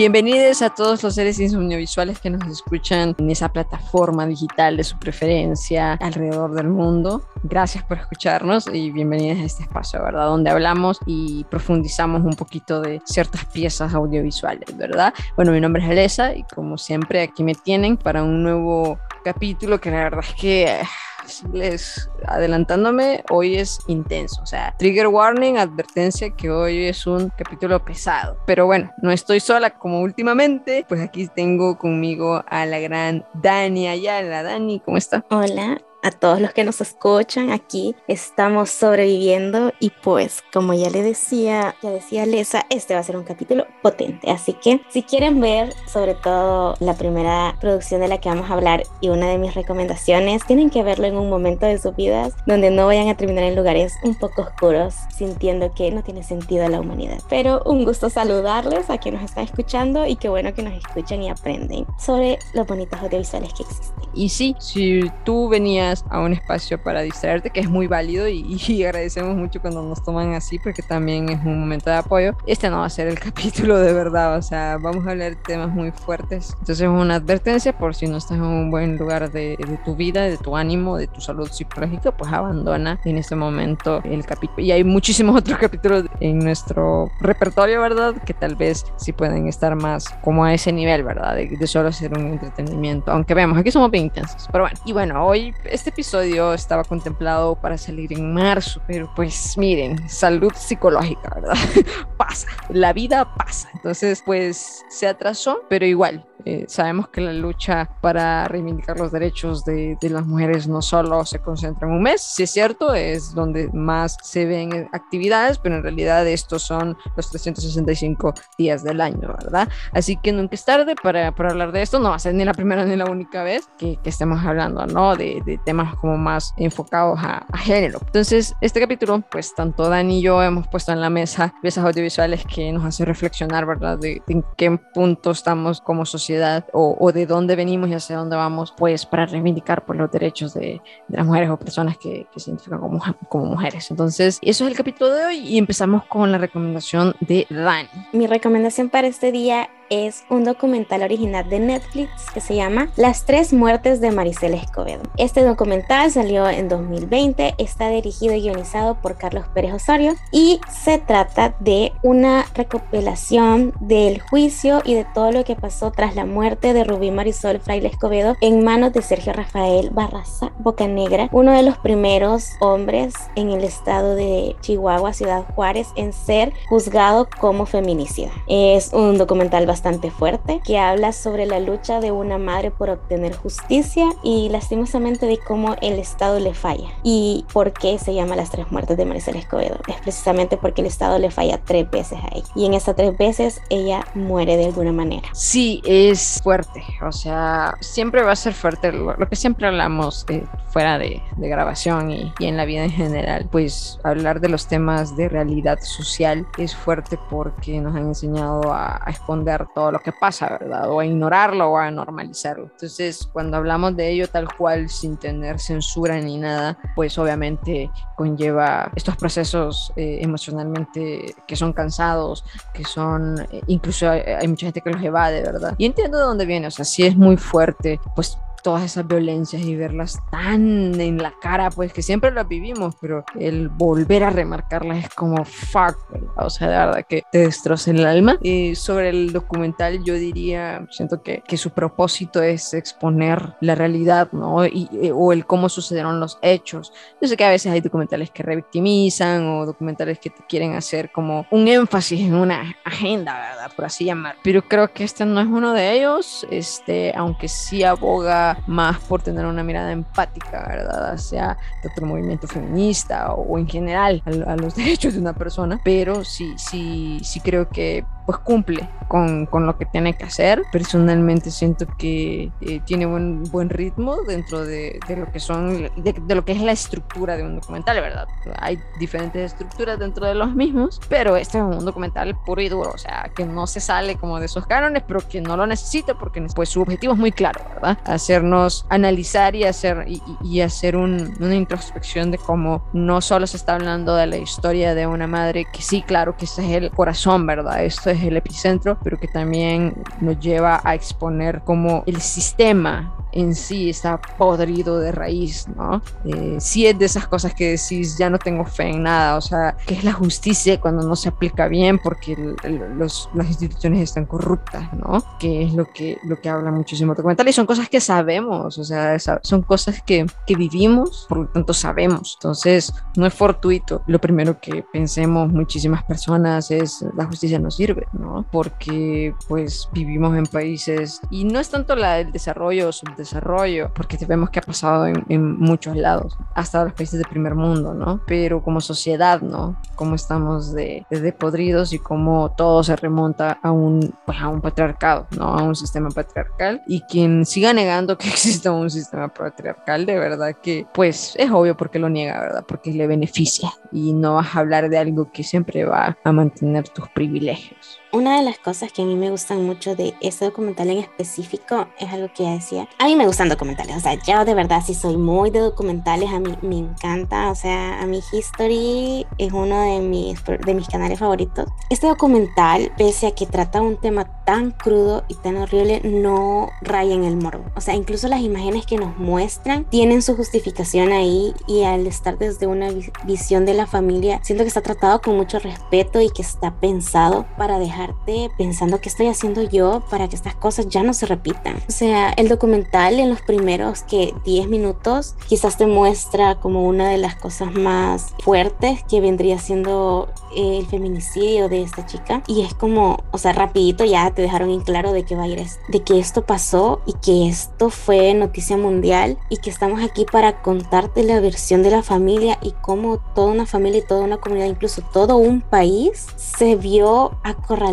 Bienvenidos a todos los seres insomniovisuales que nos escuchan en esa plataforma digital de su preferencia alrededor del mundo. Gracias por escucharnos y bienvenidos a este espacio, ¿verdad? Donde hablamos y profundizamos un poquito de ciertas piezas audiovisuales, ¿verdad? Bueno, mi nombre es Elesa y como siempre aquí me tienen para un nuevo capítulo que la verdad es que les adelantándome, hoy es intenso. O sea, trigger warning, advertencia que hoy es un capítulo pesado. Pero bueno, no estoy sola como últimamente. Pues aquí tengo conmigo a la gran Dani Ayala. Dani, ¿cómo está? Hola, a todos los que nos escuchan aquí. Estamos sobreviviendo y pues como ya le decía, ya decía Lesa, este va a ser un capítulo potente. Así que si quieren ver sobre todo la primera producción de la que vamos a hablar y una de mis recomendaciones, tienen que verlo en un momento de sus vidas donde no vayan a terminar en lugares un poco oscuros sintiendo que no tiene sentido la humanidad. Pero un gusto saludarles a quienes nos están escuchando y qué bueno que nos escuchan y aprenden sobre los bonitos audiovisuales que existen. Y sí, si tú venías a un espacio para distraerte, que es muy válido y, agradecemos mucho cuando nos toman así, porque también es un momento de apoyo. Este no va a ser el capítulo de verdad, o sea, vamos a hablar de temas muy fuertes. Entonces es una advertencia por si no estás en un buen lugar de, de tu vida, de tu ánimo, de tu salud psicológica, pues abandona en este momento el capítulo. Y hay muchísimos otros capítulos en nuestro repertorio, ¿verdad? Que tal vez sí pueden estar más como a ese nivel, ¿verdad? De, de solo ser un entretenimiento. Aunque veamos, aquí somos bien intensos. Pero bueno, y bueno, hoy este episodio estaba contemplado para salir en marzo, pero pues miren, salud psicológica, ¿verdad? pasa, la vida pasa. Entonces, pues se atrasó, pero igual, eh, sabemos que la lucha para reivindicar los derechos de, de, las mujeres no solo se concentra en un mes, si es cierto, es donde más se ven actividades, pero en realidad estos son los 365 días del año, ¿verdad? Así que nunca es tarde para, para hablar de esto, no va a ser ni la primera ni la única vez que, que estemos hablando, ¿no? De, de, temas como más enfocados a, a, género. Entonces, este capítulo, pues tanto Dani y yo hemos puesto en la mesa piezas audiovisuales que nos hacen reflexionar, ¿verdad? De, de en qué punto estamos como sociedad o, o, de dónde venimos y hacia dónde vamos, pues para reivindicar por los derechos de, de las mujeres o personas que, que, se identifican como, como mujeres. Entonces, eso es el capítulo de hoy y empezamos con la recomendación de Dani. Mi recomendación para este día es un documental original de Netflix que se llama Las tres muertes de Maricela Escobedo. Este documental salió en 2020, está dirigido y guionizado por Carlos Pérez Osorio y se trata de una recopilación del juicio y de todo lo que pasó tras la muerte de Rubí Marisol Fraile Escobedo en manos de Sergio Rafael Barraza Bocanegra, uno de los primeros hombres en el estado de Chihuahua, Ciudad Juárez, en ser juzgado como feminicida. Es un documental bastante bastante fuerte que habla sobre la lucha de una madre por obtener justicia y lastimosamente de cómo el Estado le falla y por qué se llama las tres muertes de Maricela Escobedo. Es precisamente porque el Estado le falla tres veces a ella y en esas tres veces ella muere de alguna manera. Sí, es fuerte, o sea, siempre va a ser fuerte lo, lo que siempre hablamos eh, fuera de, de grabación y, y en la vida en general, pues hablar de los temas de realidad social es fuerte porque nos han enseñado a, a esconder todo lo que pasa, ¿verdad? O a ignorarlo o a normalizarlo. Entonces, cuando hablamos de ello tal cual, sin tener censura ni nada, pues obviamente conlleva estos procesos eh, emocionalmente que son cansados, que son, eh, incluso hay, hay, mucha gente que los evade, ¿verdad? Y entiendo de dónde viene, o sea, sí es muy fuerte, pues todas esas violencias y verlas tan en la cara, pues que siempre las vivimos, pero el volver a remarcarlas es como fuck, ¿verdad? o sea, de verdad que te destroza el alma. Y sobre el documental yo diría, siento que, que su propósito es exponer la realidad, ¿no? Y, o el cómo sucedieron los hechos. Yo sé que a veces hay documentales que revictimizan o documentales que te quieren hacer como un énfasis en una agenda, ¿verdad? Por así llamar. Pero creo que este no es uno de ellos, este, aunque sí aboga más por tener una mirada empática, ¿verdad? Hacia otro movimiento feminista o, en general a, a, los derechos de una persona, pero sí, sí, sí creo que pues cumple con, con lo que tiene que hacer. Personalmente siento que eh, tiene buen, buen ritmo dentro de, de lo que son, de, de, lo que es la estructura de un documental, ¿verdad? Hay diferentes estructuras dentro de los mismos, pero este es un documental puro y duro, o sea, que no se sale como de esos cánones, pero que no lo necesita porque pues su objetivo es muy claro, ¿verdad? Hacernos analizar y hacer, y, y hacer un, una introspección de cómo no solo se está hablando de la historia de una madre, que sí, claro que ese es el corazón, ¿verdad? Esto es el epicentro, pero que también nos lleva a exponer cómo el sistema en sí está podrido de raíz, ¿no? Eh, sí es de esas cosas que decís, ya no tengo fe en nada, o sea, ¿qué es la justicia cuando no se aplica bien porque las instituciones están corruptas, ¿no? Que es lo que, lo que habla muchísimo documental y son cosas que sabemos, o sea, son cosas que, que vivimos, por lo tanto sabemos, entonces no es fortuito. Lo primero que pensemos muchísimas personas es la justicia no sirve, ¿no? Porque pues vivimos en países y no es tanto la, el desarrollo desarrollo, porque vemos que ha pasado en, muchos lados, hasta los países de primer mundo, ¿no? Pero como sociedad, ¿no? Cómo estamos de, de podridos y cómo todo se remonta a un, pues, a un patriarcado, ¿no? A un sistema patriarcal. Y quien siga negando que exista un sistema patriarcal, de verdad que, pues, es obvio porque lo niega, ¿verdad? Porque le beneficia y no vas a hablar de algo que siempre va a mantener tus privilegios. Una de las cosas que a mí me gustan mucho de este documental en específico es algo que ya decía. A mí me gustan documentales, o sea, yo de verdad sí soy muy de documentales, a mí me encanta, o sea, a mí History es uno de mis, de mis canales favoritos. Este documental, pese a que trata un tema tan crudo y tan horrible, no raya en el morbo. O sea, incluso las imágenes que nos muestran tienen su justificación ahí y al estar desde una visión de la familia, siento que está tratado con mucho respeto y que está pensado para dejar pensando qué estoy haciendo yo para que estas cosas ya no se repitan. O sea, el documental en los primeros que 10 minutos quizás te muestra como una de las cosas más fuertes que vendría siendo el feminicidio de esta chica y es como, o sea, rapidito ya te dejaron en claro de que va a ir de que esto pasó y que esto fue noticia mundial y que estamos aquí para contarte la versión de la familia y cómo toda una familia y toda una comunidad, incluso todo un país se vio acorralado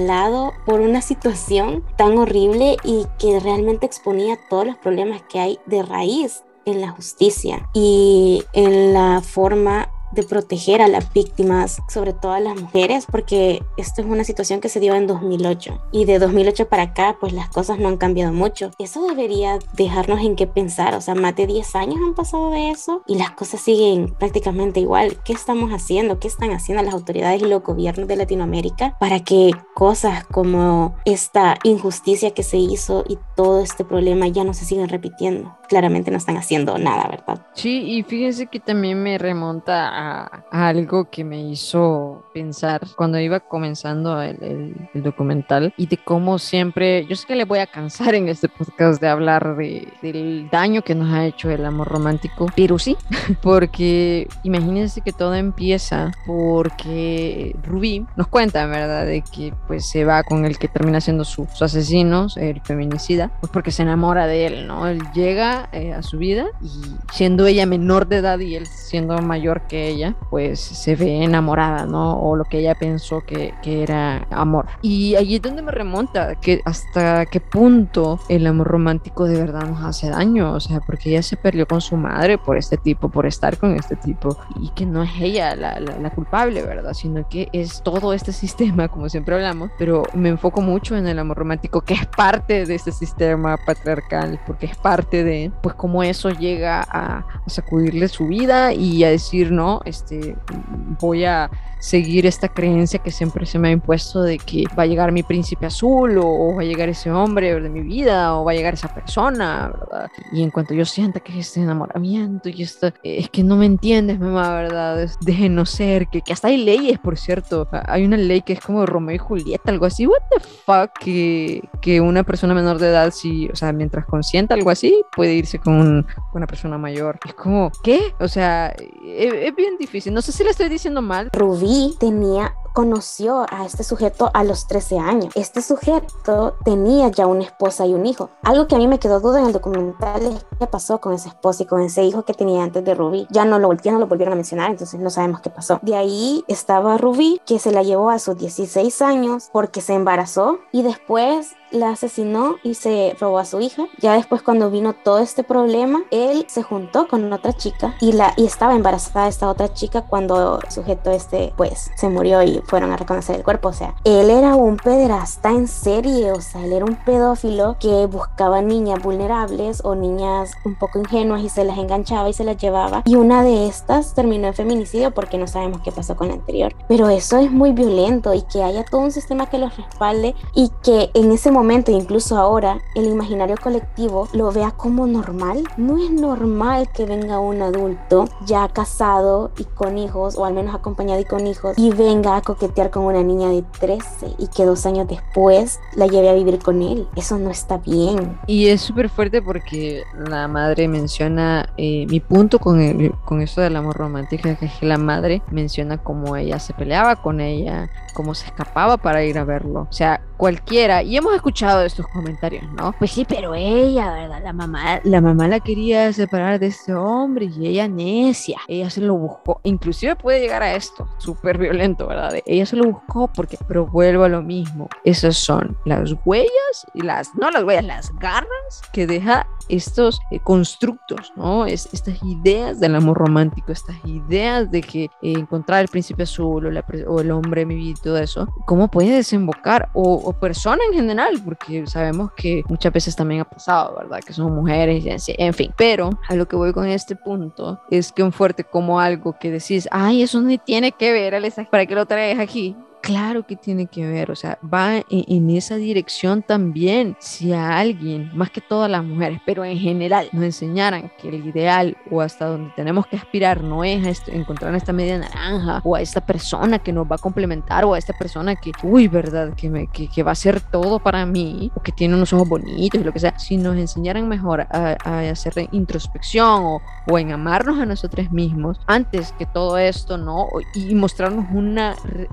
por una situación tan horrible y que realmente exponía todos los problemas que hay de raíz en la justicia y en la forma de proteger a las víctimas, sobre todo a las mujeres, porque esto es una situación que se dio en 2008 y de 2008 para acá pues las cosas no han cambiado mucho. Eso debería dejarnos en qué pensar, o sea, más de 10 años han pasado de eso y las cosas siguen prácticamente igual. ¿Qué estamos haciendo? ¿Qué están haciendo las autoridades y los gobiernos de Latinoamérica para que cosas como esta injusticia que se hizo y todo este problema ya no se sigan repitiendo? Claramente no están haciendo nada, ¿verdad? Sí, y fíjense que también me remonta a, algo que me hizo pensar cuando iba comenzando el, documental y de cómo siempre, yo sé que le voy a cansar en este podcast de hablar de, del daño que nos ha hecho el amor romántico, pero sí, porque imagínense que todo empieza porque Rubí nos cuenta, ¿verdad?, de que pues se va con el que termina siendo su, su asesino, el feminicida, pues porque se enamora de él, ¿no? Él llega eh, a su vida y siendo ella menor de edad y él siendo mayor que ella, pues se ve enamorada, ¿no? O lo que ella pensó que, que era amor. Y allí es donde me remonta, que hasta qué punto el amor romántico de verdad nos hace daño, o sea, porque ella se perdió con su madre por este tipo, por estar con este tipo, y que no es ella la, la, culpable, ¿verdad? Sino que es todo este sistema, como siempre hablamos, pero me enfoco mucho en el amor romántico, que es parte de este sistema patriarcal, porque es parte de, pues, cómo eso llega a, a sacudirle su vida y a decir, no, este, voy a seguir esta creencia que siempre se me ha impuesto de que va a llegar mi príncipe azul o, va a llegar ese hombre de mi vida o va a llegar esa persona, ¿verdad? Y en cuanto yo sienta que es este enamoramiento y esto, es que no me entiendes, mamá, ¿verdad? Déjenos ser, que, que hasta hay leyes, por cierto. Hay una ley que es como Romeo y Julieta, algo así. What the fuck? Que, que una persona menor de edad, si, o sea, mientras consienta algo así, puede irse con, una persona mayor. Es como, ¿qué? O sea, es, es bien difícil. No sé si le estoy diciendo mal. Rubí conoció a este sujeto a los 13 años. Este sujeto tenía ya una esposa y un hijo. Algo que a mí me quedó duda en el documental es qué pasó con esa esposa y con ese hijo que tenía antes de Rubí. Ya no lo, ya no lo volvieron a mencionar, entonces no sabemos qué pasó. De ahí estaba Rubí, que se la llevó a sus 16 años porque se embarazó y después la asesinó y se robó a su hija. Ya después cuando vino todo este problema, él se juntó con otra chica y la y estaba embarazada esta otra chica cuando el sujeto este pues se murió y fueron a reconocer el cuerpo. O sea, él era un pederasta en serie, o sea, él era un pedófilo que buscaba niñas vulnerables o niñas un poco ingenuas y se las enganchaba y se las llevaba. Y una de estas terminó en feminicidio porque no sabemos qué pasó con la anterior. Pero eso es muy violento y que haya todo un sistema que los respalde y que en ese momento, incluso ahora, el imaginario colectivo lo vea como normal. No es normal que venga un adulto ya casado y con hijos, o al menos acompañado y con hijos, y venga a coquetear con una niña de 13 y que dos años después la lleve a vivir con él. Eso no está bien. Y es súper fuerte porque la madre menciona, eh, mi punto con, el, con esto del amor romántico es que la madre menciona cómo ella se peleaba con ella, cómo se escapaba para ir a verlo. O sea, cualquiera, y hemos escuchado estos comentarios, ¿no? Pues sí, pero ella, ¿verdad? La mamá, la mamá la quería separar de ese hombre y ella necia, ella se lo buscó, inclusive puede llegar a esto, súper violento, ¿verdad? Ella se lo buscó porque, pero vuelvo a lo mismo, esas son las huellas y las, no las huellas, las garras que deja estos eh, constructos, ¿no? Es, estas ideas del amor romántico, estas ideas de que eh, encontrar el príncipe azul o, la, o el hombre mi vida todo eso, ¿cómo puede desembocar? O, o, persona en general, porque sabemos que muchas veces también ha pasado, ¿verdad? Que son mujeres, en fin. Pero a lo que voy con este punto es que un fuerte como algo que decís, ay, eso no tiene que ver, ¿para que lo traes aquí? Claro que tiene que ver, o sea, va en, esa dirección también. Si a alguien, más que todas las mujeres, pero en general, nos enseñaran que el ideal o hasta donde tenemos que aspirar no es encontrar esta media naranja o a esta persona que nos va a complementar o a esta persona que, uy, verdad, que, me, que, va a ser todo para mí o que tiene unos ojos bonitos y lo que sea. Si nos enseñaran mejor a, hacer introspección o, o, en amarnos a nosotros mismos antes que todo esto, ¿no? Y mostrarnos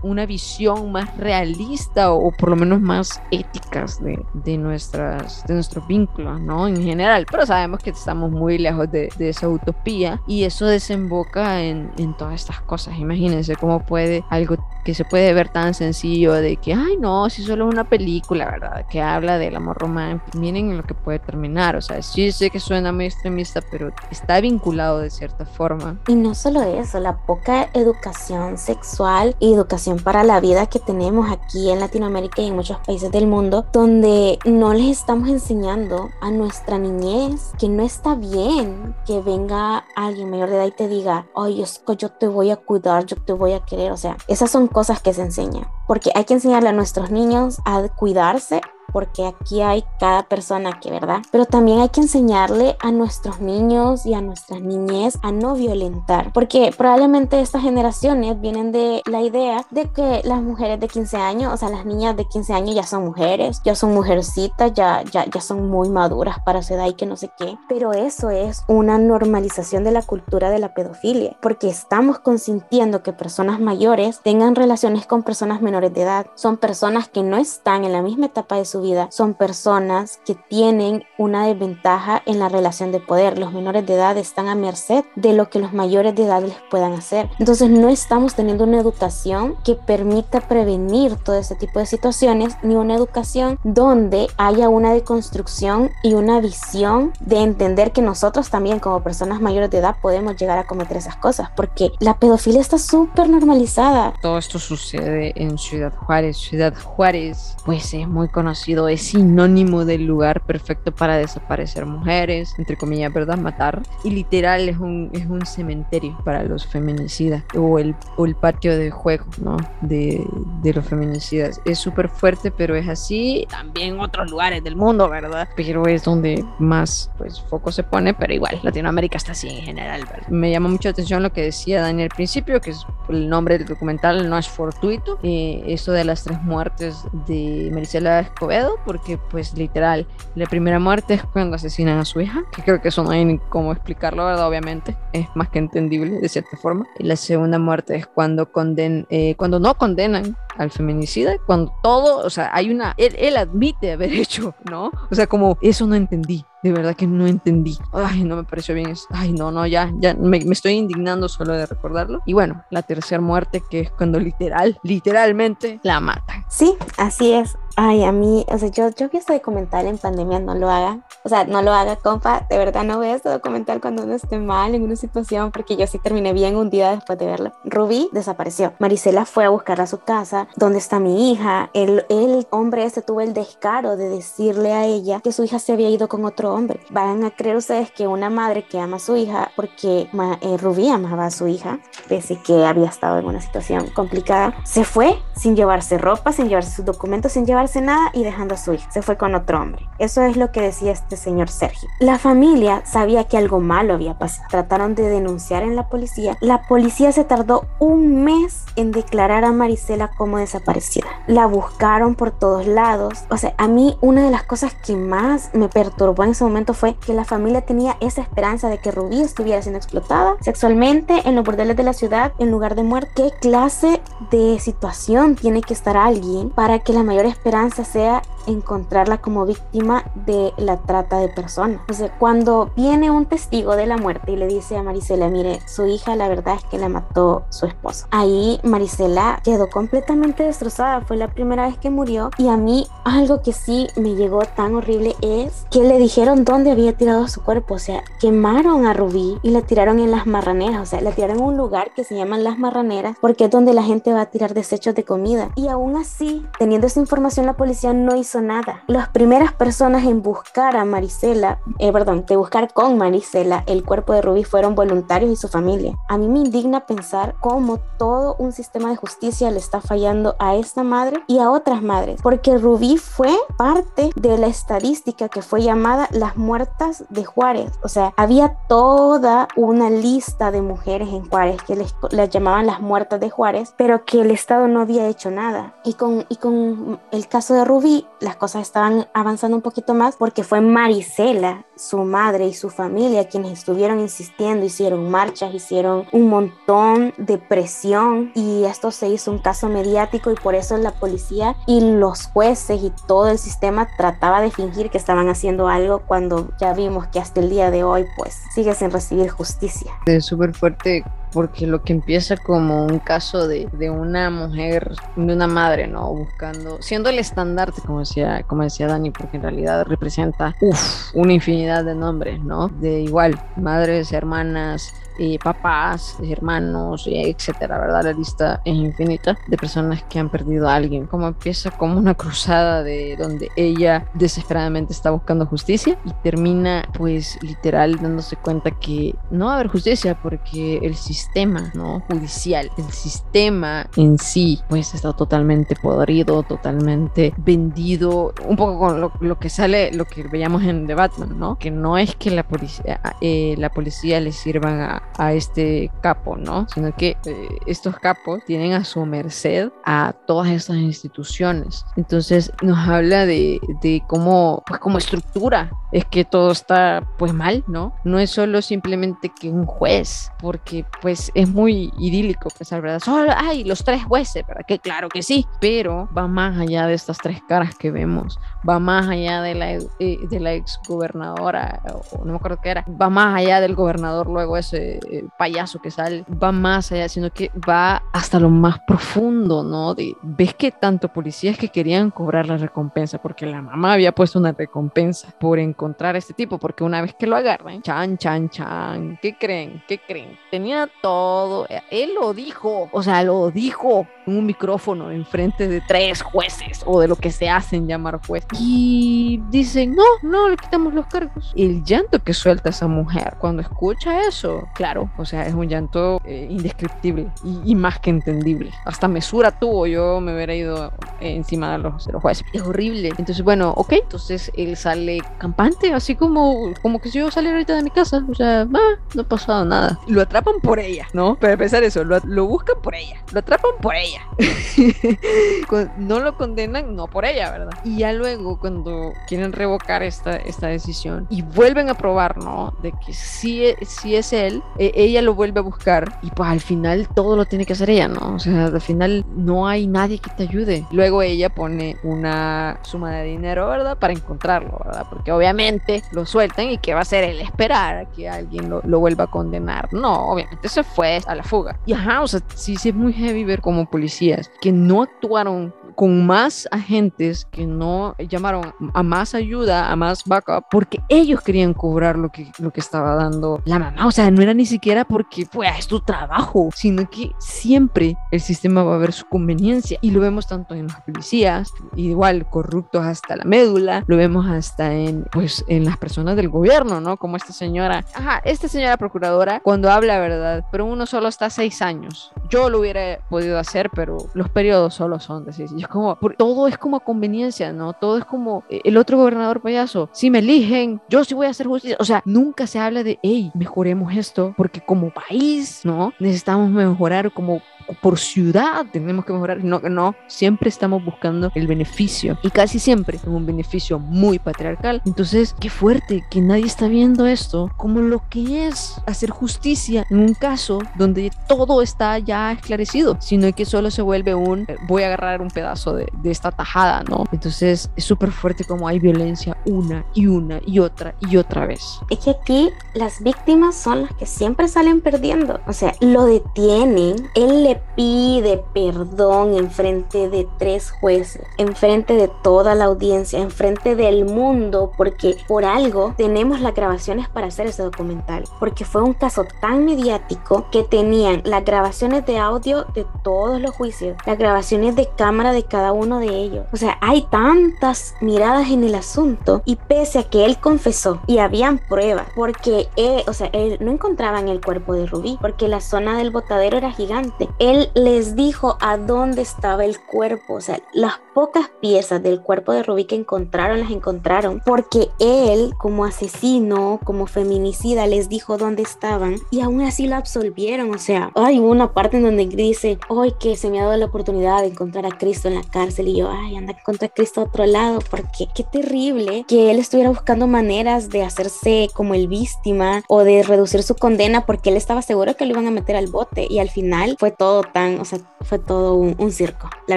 una visión más realista o por lo menos más éticas de, de, nuestras, de nuestros vínculos, ¿no? En general, pero sabemos que estamos muy lejos de, de esa utopía y eso desemboca en, en, todas estas cosas. Imagínense cómo puede algo que se puede ver tan sencillo de que, ay, no, si solo es una película, ¿verdad? Que habla del amor romántico. Miren en lo que puede terminar. O sea, sí sé que suena muy extremista, pero está vinculado de cierta forma. Y no solo eso, la poca educación sexual y educación para la vida que tenemos aquí en Latinoamérica y en muchos países del mundo, donde no les estamos enseñando a nuestra niñez que no está bien que venga alguien mayor de edad y te diga, ay, yo te voy a cuidar, yo te voy a querer. O sea, esas son cosas que se enseñan, porque hay que enseñarle a nuestros niños a cuidarse porque aquí hay cada persona que, ¿verdad? Pero también hay que enseñarle a nuestros niños y a nuestras niñez a no violentar, porque probablemente estas generaciones vienen de la idea de que las mujeres de 15 años, o sea, las niñas de 15 años ya son mujeres, ya son mujercitas, ya, ya, ya son muy maduras para su edad y que no sé qué, pero eso es una normalización de la cultura de la pedofilia, porque estamos consintiendo que personas mayores tengan relaciones con personas menores de edad, son personas que no están en la misma etapa de su vida son personas que tienen una desventaja en la relación de poder. Los menores de edad están a merced de lo que los mayores de edad les puedan hacer. Entonces no estamos teniendo una educación que permita prevenir todo ese tipo de situaciones, ni una educación donde haya una deconstrucción y una visión de entender que nosotros también como personas mayores de edad podemos llegar a cometer esas cosas, porque la pedofilia está súper normalizada. Todo esto sucede en Ciudad Juárez. Ciudad Juárez, pues es muy conocido es sinónimo del lugar perfecto para desaparecer mujeres, entre comillas, ¿verdad? Matar. Y literal es un, es un cementerio para los feminicidas o el, o el patio de juego, ¿no? De, de los feminicidas. Es súper fuerte, pero es así. También otros lugares del mundo, ¿verdad? Pero es donde más, pues, foco se pone, pero igual, Latinoamérica está así en general, ¿verdad? Me llama mucho la atención lo que decía Dani al principio, que es el nombre del documental no es fortuito. Eh, eso de las tres muertes de Maricela Escobedo porque pues literal, la primera muerte es cuando asesinan a su hija, que creo que eso no hay ni cómo explicarlo, ¿verdad? Obviamente, es más que entendible de cierta forma. Y la segunda muerte es cuando, conden, eh, cuando no condenan al feminicida, cuando todo, o sea, hay una, él, él admite haber hecho, ¿no? O sea, como eso no entendí de verdad que no entendí. Ay, no me pareció bien eso. Ay, no, no, ya, ya me, estoy indignando solo de recordarlo. Y bueno, la tercera muerte, que es cuando literal, literalmente la matan. Sí, así es. Ay, a mí, o sea, yo, yo vi este documental en pandemia, no lo haga. O sea, no lo haga, compa. De verdad, no vea este documental cuando uno esté mal en una situación, porque yo sí terminé bien un día después de verlo. Rubí desapareció. Marisela fue a buscar a su casa. ¿Dónde está mi hija? El, el hombre ese tuvo el descaro de decirle a ella que su hija se había ido con otro hombre. Van a creer ustedes que una madre que ama a su hija, porque eh, Rubí amaba a su hija, pese que había estado en una situación complicada, se fue sin llevarse ropa, sin llevarse sus documentos, sin llevarse nada y dejando a su hija. Se fue con otro hombre. Eso es lo que decía este señor Sergio. La familia sabía que algo malo había pasado. Trataron de denunciar en la policía. La policía se tardó un mes en declarar a Marisela como desaparecida. La buscaron por todos lados. O sea, a mí una de las cosas que más me perturbó en ese momento fue que la familia tenía esa esperanza de que Rubí estuviera siendo explotada sexualmente en los bordeles de la ciudad en lugar de muerte. ¿Qué clase de situación tiene que estar alguien para que la mayor esperanza sea encontrarla como víctima de la trata de personas. O sea, cuando viene un testigo de la muerte y le dice a Marisela, mire, su hija la verdad es que la mató su esposo. Ahí Marisela quedó completamente destrozada, fue la primera vez que murió y a mí algo que sí me llegó tan horrible es que le dijeron dónde había tirado su cuerpo, o sea, quemaron a Rubí y la tiraron en las marraneras, o sea, la tiraron en un lugar que se llaman las marraneras porque es donde la gente va a tirar desechos de comida. Y aún así, teniendo esa información, la policía no hizo nada. Las primeras personas en buscar a Marisela, eh, perdón, de buscar con Marisela el cuerpo de Rubí fueron voluntarios y su familia. A mí me indigna pensar cómo todo un sistema de justicia le está fallando a esta madre y a otras madres, porque Rubí fue parte de la estadística que fue llamada las muertas de Juárez. O sea, había toda una lista de mujeres en Juárez que les, las llamaban las muertas de Juárez, pero que el Estado no había hecho nada. Y con, y con el caso de Rubí, las cosas estaban avanzando un poquito más porque fue Marisela, su madre y su familia quienes estuvieron insistiendo, hicieron marchas, hicieron un montón de presión y esto se hizo un caso mediático y por eso la policía y los jueces y todo el sistema trataba de fingir que estaban haciendo algo cuando ya vimos que hasta el día de hoy pues sigue sin recibir justicia. Es súper fuerte porque lo que empieza como un caso de, de, una mujer, de una madre, ¿no? Buscando, siendo el estandarte, como decía, como decía Dani, porque en realidad representa, uff, una infinidad de nombres, ¿no? De igual, madres, hermanas, y papás, hermanos, etcétera, ¿verdad? La lista es infinita de personas que han perdido a alguien. Como empieza como una cruzada de donde ella desesperadamente está buscando justicia y termina, pues, literal dándose cuenta que no va a haber justicia porque el sistema, ¿no? Judicial, el sistema en sí, pues, está totalmente podrido, totalmente vendido, un poco con lo, que sale, lo que veíamos en The Batman, ¿no? Que no es que la policía, eh, la policía le sirvan a a este capo, ¿no? Sino que eh, estos capos tienen a su merced a todas estas instituciones. Entonces nos habla de, de cómo, pues como estructura, es que todo está pues mal, ¿no? No es solo simplemente que un juez, porque pues es muy idílico pensar, ¿verdad? Solo hay los tres jueces, ¿verdad? Que claro que sí, pero va más allá de estas tres caras que vemos, va más allá de la, eh, de la ex gobernadora, o no me acuerdo qué era, va más allá del gobernador luego ese payaso que sale, va más allá, sino que va hasta lo más profundo, ¿no? De, ves que tanto policías que querían cobrar la recompensa, porque la mamá había puesto una recompensa por encontrar a este tipo, porque una vez que lo agarran, chan, chan, chan, ¿qué creen? ¿Qué creen? Tenía todo, él lo dijo, o sea, lo dijo en un micrófono enfrente de tres jueces o de lo que se hacen llamar juez. Y dicen, no, no, le quitamos los cargos. El llanto que suelta esa mujer cuando escucha eso, claro, o sea, es un llanto eh, indescriptible y, más que entendible. Hasta mesura tuvo, yo me hubiera ido encima de los, de los jueces. Es horrible. Entonces, bueno, ok, entonces él sale campante, así como, como que si yo saliera ahorita de mi casa, o sea, no ha pasado nada. Lo atrapan por ella, ¿no? Para empezar eso, lo, lo buscan por ella, lo atrapan por ella. no lo condenan, no por ella, ¿verdad? Y ya luego, cuando quieren revocar esta, esta decisión y vuelven a probar, ¿no? De que sí, sí es él, e, ella lo vuelve a buscar y pues al final todo lo tiene que hacer ella, ¿no? O sea, al final no hay nadie que te ayude. Luego ella pone una suma de dinero, ¿verdad? Para encontrarlo, ¿verdad? Porque obviamente lo sueltan y ¿qué va a hacer él? Esperar a que alguien lo, lo vuelva a condenar. No, obviamente se fue a la fuga. Y ajá, o sea, sí, sí es muy heavy ver como policías que no actuaron con más agentes que no llamaron a más ayuda, a más backup, porque ellos querían cobrar lo que, lo que estaba dando la mamá. O sea, no era ni siquiera porque pues es tu trabajo, sino que siempre el sistema va a ver su conveniencia. Y lo vemos tanto en los policías, igual corruptos hasta la médula, lo vemos hasta en, pues, en las personas del gobierno, ¿no? Como esta señora, ajá, esta señora procuradora, cuando habla verdad, pero uno solo está seis años. Yo lo hubiera podido hacer, pero los periodos solo son de seis años. Como, todo es como a conveniencia, ¿no? Todo es como eh, el otro gobernador payaso. Si me eligen, yo sí voy a hacer justicia. O sea, nunca se habla de, hey, mejoremos esto, porque como país, ¿no? Necesitamos mejorar como por ciudad tenemos que mejorar. No, no, siempre estamos buscando el beneficio y casi siempre es un beneficio muy patriarcal. Entonces, qué fuerte que nadie está viendo esto como lo que es hacer justicia en un caso donde todo está ya esclarecido, sino que solo se vuelve un eh, voy a agarrar un pedazo de, de esta tajada, ¿no? Entonces, es súper fuerte como hay violencia una y una y otra y otra vez. Es que aquí las víctimas son las que siempre salen perdiendo. O sea, lo detienen, él le pide perdón en frente de tres jueces, en frente de toda la audiencia, en frente del mundo, porque por algo tenemos las grabaciones para hacer ese documental, porque fue un caso tan mediático que tenían las grabaciones de audio de todos los juicios, las grabaciones de cámara de cada uno de ellos. O sea, hay tantas miradas en el asunto y pese a que él confesó y habían pruebas, porque él, o sea, él no encontraban el cuerpo de Rubí, porque la zona del botadero era gigante él les dijo a dónde estaba el cuerpo. O sea, las pocas piezas del cuerpo de Rubí que encontraron, las encontraron porque él, como asesino, como feminicida, les dijo dónde estaban y aún así lo absolvieron. O sea, hay una parte en donde dice, hoy que se me ha dado la oportunidad de encontrar a Cristo en la cárcel y yo, ay, anda a encontrar a Cristo a otro lado porque qué terrible que él estuviera buscando maneras de hacerse como el víctima o de reducir su condena porque él estaba seguro que lo iban a meter al bote y al final fue todo tan, o sea, fue todo un, circo. La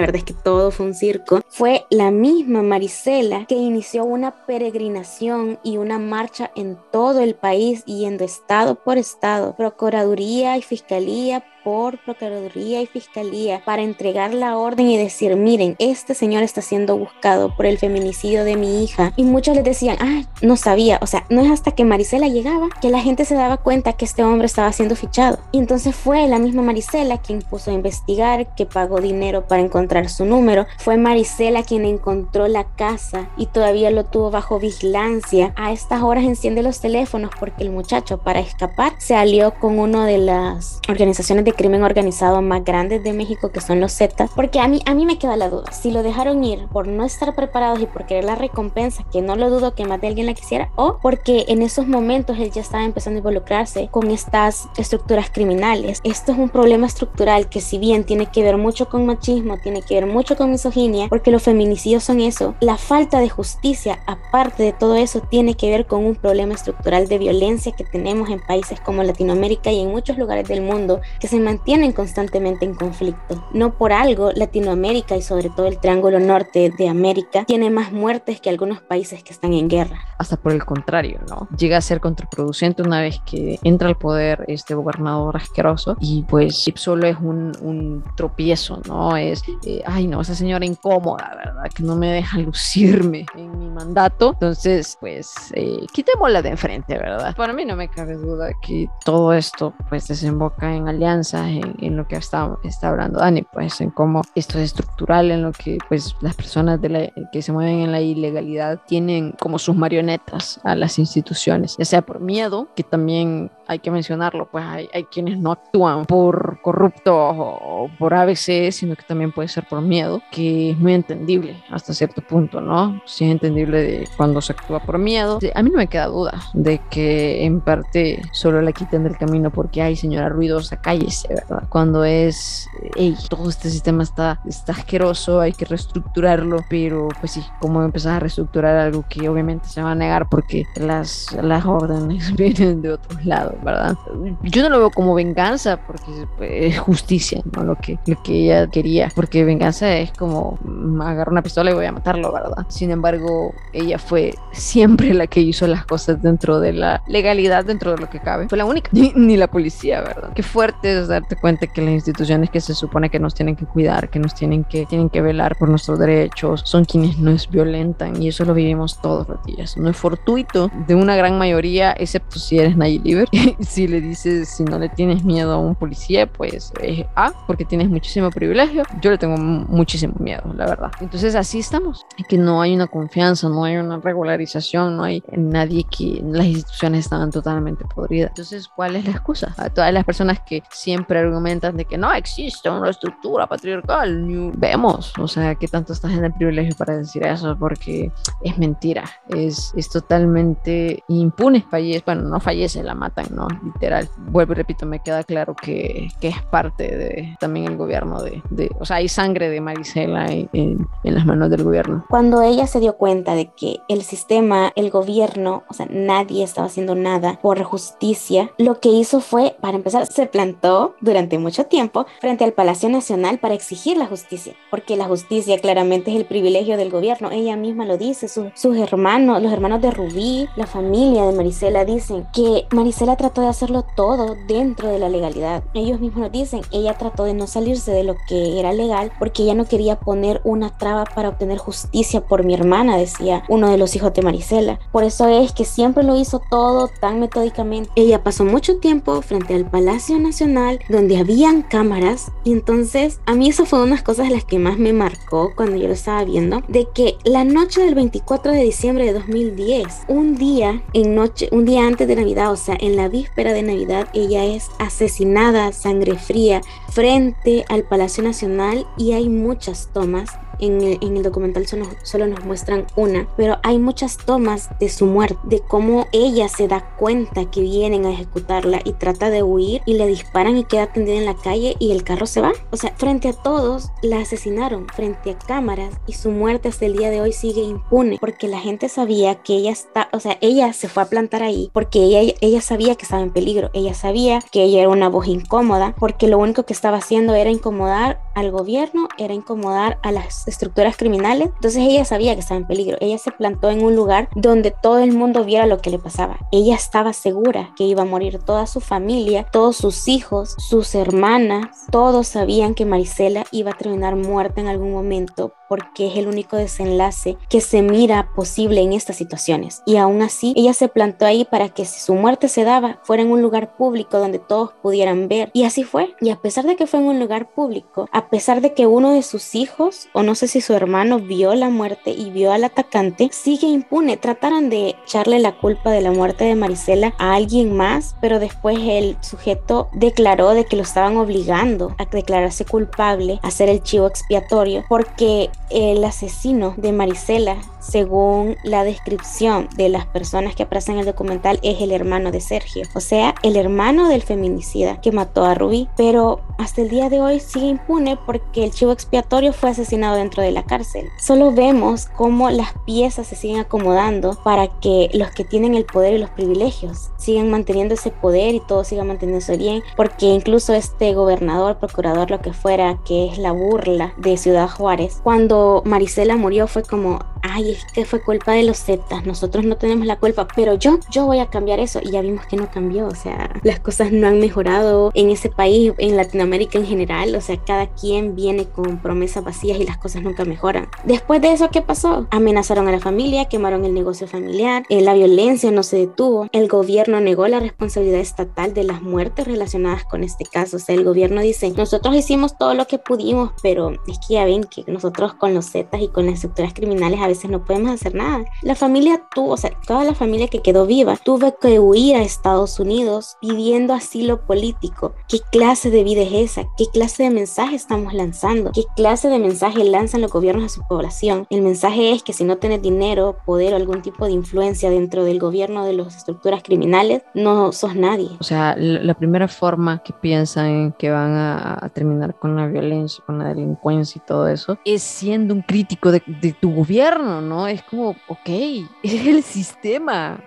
verdad es que todo fue un circo. Fue la misma Marisela que inició una peregrinación y una marcha en todo el país, yendo estado por estado, procuraduría y fiscalía por Procuraduría y Fiscalía para entregar la orden y decir, miren, este señor está siendo buscado por el feminicidio de mi hija. Y muchos les decían, ah, no sabía. O sea, no es hasta que Marisela llegaba que la gente se daba cuenta que este hombre estaba siendo fichado. Y entonces fue la misma Marisela quien puso a investigar, que pagó dinero para encontrar su número. Fue Marisela quien encontró la casa y todavía lo tuvo bajo vigilancia. A estas horas enciende los teléfonos porque el muchacho para escapar se alió con una de las organizaciones de crimen organizado más grandes de México, que son los Z, porque a mí, a mí me queda la duda, si lo dejaron ir por no estar preparados y por querer la recompensa, que no lo dudo que más de alguien la quisiera, o porque en esos momentos él ya estaba empezando a involucrarse con estas estructuras criminales. Esto es un problema estructural que si bien tiene que ver mucho con machismo, tiene que ver mucho con misoginia, porque los feminicidios son eso, la falta de justicia, aparte de todo eso, tiene que ver con un problema estructural de violencia que tenemos en países como Latinoamérica y en muchos lugares del mundo que se mantienen constantemente en conflicto. No por algo, Latinoamérica y sobre todo el Triángulo Norte de América tiene más muertes que algunos países que están en guerra. Hasta por el contrario, ¿no? Llega a ser contraproducente una vez que entra al poder este gobernador asqueroso y pues solo es un, un tropiezo, ¿no? Es, eh, ay no, esa señora incómoda, ¿verdad? Que no me deja lucirme en mi mandato. Entonces, pues, eh, quitémosla de enfrente, ¿verdad? Para mí no me cabe duda que todo esto pues desemboca en alianza en, lo que está, está hablando Dani, pues en cómo esto es estructural, en lo que pues las personas de la, que se mueven en la ilegalidad tienen como sus marionetas a las instituciones, ya sea por miedo, que también hay que mencionarlo, pues hay, hay quienes no actúan por corruptos o, por ABC, sino que también puede ser por miedo, que es muy entendible hasta cierto punto, ¿no? Sí es entendible de cuando se actúa por miedo. A mí no me queda duda de que en parte solo la quiten del camino porque hay señora ruidosa, cállese, ¿verdad? Cuando es, hey, todo este sistema está, está asqueroso, hay que reestructurarlo, pero pues sí, como empezar a reestructurar algo que obviamente se va a negar porque las, las órdenes vienen de otros lados. ¿verdad? Yo no lo veo como venganza porque es justicia, ¿no? Lo que, lo que ella quería, porque venganza es como mm, agarrar una pistola y voy a matarlo, ¿verdad? Sin embargo, ella fue siempre la que hizo las cosas dentro de la legalidad, dentro de lo que cabe. Fue la única, ni, ni la policía, ¿verdad? Qué fuerte darte cuenta que las instituciones que se supone que nos tienen que cuidar, que nos tienen que, tienen que velar por nuestros derechos, son quienes nos violentan y eso lo vivimos todos los días. No es fortuito de una gran mayoría, excepto si eres Nayib Liber. si le dices, si no le tienes miedo a un policía, pues es A, porque tienes muchísimo privilegio. Yo le tengo muchísimo miedo, la verdad. Entonces así estamos. Que no hay una confianza, no hay una regularización, no hay nadie que las instituciones estaban totalmente podridas. Entonces, ¿cuál es la excusa? A todas las personas que siempre argumentan de que no existe una estructura patriarcal, vemos, o sea, que tanto estás en el privilegio para decir eso, porque es mentira, es, es totalmente impune. Fallece, bueno, no fallece, la matan, ¿no? Literal. Vuelvo y repito, me queda claro que, que es parte de también el gobierno de, de, o sea, hay sangre de Marisela en, en, en las manos del gobierno. Cuando ella se dio cuenta de que el sistema, el gobierno, o sea, nadie estaba haciendo nada por justicia, lo que hizo fue, para empezar, se plantó durante mucho tiempo frente al Palacio Nacional para exigir la justicia, porque la justicia claramente es el privilegio del gobierno. Ella misma lo dice, sus hermanos, los hermanos de Rubí, la familia de Marisela dicen que Marisela trató de hacerlo todo dentro de la legalidad. Ellos mismos lo dicen, ella trató de no salirse de lo que era legal porque ella no quería poner una traba para obtener justicia por mi hermana, decía uno de los hijos de Marisela. Por eso es que siempre lo hizo todo tan metódicamente. Ella pasó mucho tiempo frente al Palacio Nacional donde habían cámaras. Y entonces a mí eso fue una de las cosas las que más me marcó cuando yo lo estaba viendo, de que la noche del 24 de diciembre de 2010, un día en noche, un día antes de Navidad, o sea, en la víspera de Navidad, ella es asesinada sangre fría frente al Palacio Nacional y hay muchas tomas en el, documental solo, solo, nos muestran una, pero hay muchas tomas de su muerte, de cómo ella se da cuenta que vienen a ejecutarla y trata de huir y le disparan y queda tendida en la calle y el carro se va. O sea, frente a todos la asesinaron, frente a cámaras y su muerte hasta el día de hoy sigue impune porque la gente sabía que ella está, o sea, ella se fue a plantar ahí porque ella, ella sabía que estaba en peligro, ella sabía que ella era una voz incómoda porque lo único que estaba haciendo era incomodar al gobierno, era incomodar a las estructuras criminales. Entonces ella sabía que estaba en peligro. Ella se plantó en un lugar donde todo el mundo viera lo que le pasaba. Ella estaba segura que iba a morir toda su familia, todos sus hijos, sus hermanas. Todos sabían que Marisela iba a terminar muerta en algún momento porque es el único desenlace que se mira posible en estas situaciones. Y aún así, ella se plantó ahí para que si su muerte se daba, fuera en un lugar público donde todos pudieran ver. Y así fue. Y a pesar de que fue en un lugar público, a pesar de que uno de sus hijos, o no si su hermano, vio la muerte y vio al atacante, sigue impune. Trataron de echarle la culpa de la muerte de Marisela a alguien más, pero después el sujeto declaró de que lo estaban obligando a declararse culpable, a hacer el chivo expiatorio, porque el asesino de Marisela, según la descripción de las personas que aparecen en el documental, es el hermano de Sergio, o sea, el hermano del feminicida que mató a Rubí, pero hasta el día de hoy sigue impune porque el chivo expiatorio fue asesinado dentro de la cárcel. Solo vemos cómo las piezas se siguen acomodando para que los que tienen el poder y los privilegios sigan manteniendo ese poder y todo siga manteniéndose bien, porque incluso este gobernador, procurador, lo que fuera, que es la burla de Ciudad Juárez, cuando Marisela murió fue como, ay, es que fue culpa de los Zetas, nosotros no tenemos la culpa, pero yo, yo voy a cambiar eso y ya vimos que no cambió, o sea, las cosas no han mejorado en ese país, en Latinoamérica en general, o sea, cada quien viene con promesas vacías y las cosas nunca mejoran. Después de eso, ¿qué pasó? Amenazaron a la familia, quemaron el negocio familiar, eh, la violencia no se detuvo, el gobierno negó la responsabilidad estatal de las muertes relacionadas con este caso, o sea, el gobierno dice, nosotros hicimos todo lo que pudimos, pero es que ya ven que nosotros con los Zetas y con las estructuras criminales a veces no podemos hacer nada. La familia tuvo, o sea, toda la familia que quedó viva, tuvo que huir a Estados Unidos pidiendo asilo político. ¿Qué clase de vida es esa? ¿Qué clase de mensaje estamos lanzando? ¿Qué clase de mensaje lanzan los gobiernos a su población? El mensaje es que si no tienes dinero, poder o algún tipo de influencia dentro del gobierno de las estructuras criminales, no sos nadie. O sea, la primera forma que piensan que van a terminar con la violencia, con la delincuencia y todo eso, es siendo un crítico de, de tu gobierno, ¿no? Es como, ok, es el sistema,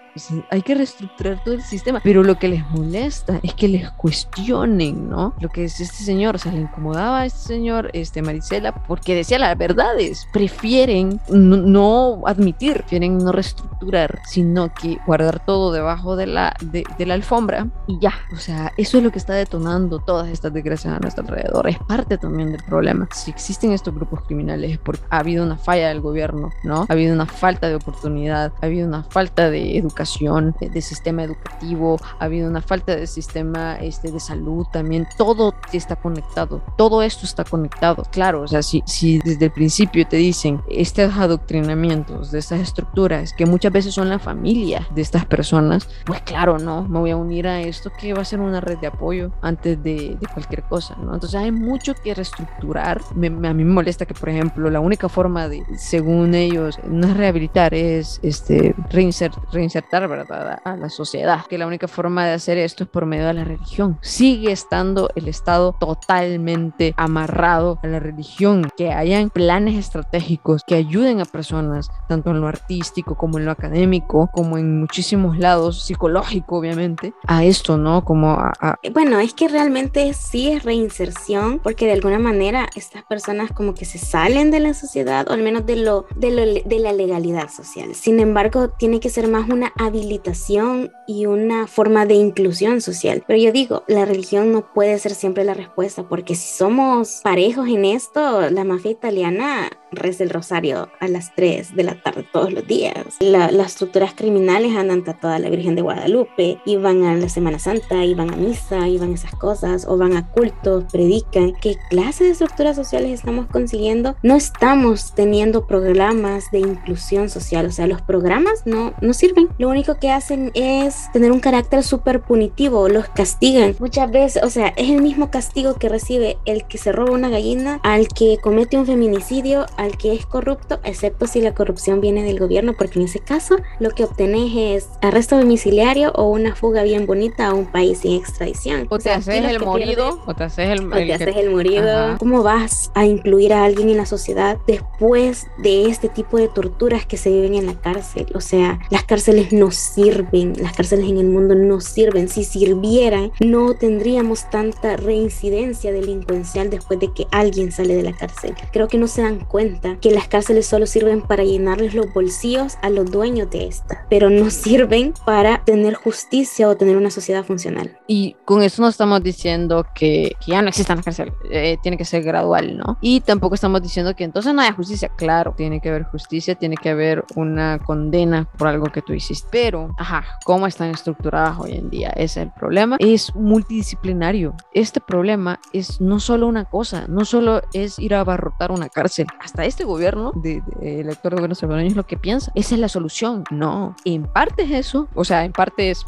hay que reestructurar todo el sistema, pero lo que les molesta es que les cuestionen, ¿no? Lo que es este señor, o sea, le incomodaba a este señor, este Marisela, porque decía las verdades, prefieren no, admitir, prefieren no reestructurar, sino que guardar todo debajo de la, de, de la alfombra y ya, o sea, eso es lo que está detonando todas estas desgracias a nuestro alrededor, es parte también del problema. Si existen estos grupos criminales es porque ha habido una falla del gobierno, ¿no? Ha habido una falta de oportunidad, ha habido una falta de educación, de, sistema educativo, ha habido una falta de sistema este, de salud también, todo está conectado, todo esto está conectado, claro, o sea, si, si desde el principio te dicen estos adoctrinamientos de estas estructuras que muchas veces son la familia de estas personas, pues claro, no, me voy a unir a esto que va a ser una red de apoyo antes de, de cualquier cosa, ¿no? Entonces hay mucho que reestructurar, me, a mí me molesta que, por ejemplo, la única forma de, según ellos, no es rehabilitar, es este, ¿verdad? A, la sociedad. Que la única forma de hacer esto es por medio de la religión. Sigue estando el Estado totalmente amarrado a la religión. Que hayan planes estratégicos que ayuden a personas, tanto en lo artístico como en lo académico, como en muchísimos lados, psicológico, obviamente, a esto, ¿no? Como a... Bueno, es que realmente sí es reinserción, porque de alguna manera estas personas como que se salen de la sociedad, o al menos de, lo, de, lo, de la legalidad social. Sin embargo, tiene que ser más una habilitación y una forma de inclusión social. Pero yo digo, la religión no puede ser siempre la respuesta, porque si somos parejos en esto, la mafia italiana reza el rosario a las 3 de la tarde todos los días. las estructuras criminales andan tatuadas a la Virgen de Guadalupe, y van a la Semana Santa, y van a misa, y van a esas cosas, o van a cultos, predican. ¿Qué clase de estructuras sociales estamos consiguiendo? No estamos teniendo programas de inclusión social, o sea, los programas no, no sirven. Lo único que hacen es tener un carácter súper punitivo, los castigan. Muchas veces, o sea, es el mismo castigo que recibe el que se roba una gallina al que comete un feminicidio, al que es corrupto, excepto si la corrupción viene del gobierno, porque en ese caso lo que obtenés es arresto domiciliario o una fuga bien bonita a un país sin extradición. O, te haces el morido, o te haces el, o te haces el morido. ¿Cómo vas a incluir a alguien en la sociedad después de este tipo de torturas que se viven en la cárcel? O sea, las cárceles no sirven, las cárceles en el mundo no sirven. Si sirvieran, no tendríamos tanta reincidencia delincuencial después de que alguien sale de la cárcel. Creo que no se dan cuenta que las cárceles solo sirven para llenarles los bolsillos a los dueños de esta, pero no sirven para tener justicia o tener una sociedad funcional. Y con eso no estamos diciendo que, ya no existan las cárceles, eh, tiene que ser gradual, ¿no? Y tampoco estamos diciendo que entonces no haya justicia, claro, tiene que haber justicia, tiene que haber una condena por algo que tú hiciste, pero, ajá, ¿cómo están estructuradas hoy en día? Ese es el problema, es multidisciplinario. Este problema es no solo una cosa, no solo es ir a abarrotar una cárcel, hasta este gobierno, de, el actual gobierno salvadoreño, es lo que piensa. Esa es la solución. No, en parte es eso, o sea, en parte es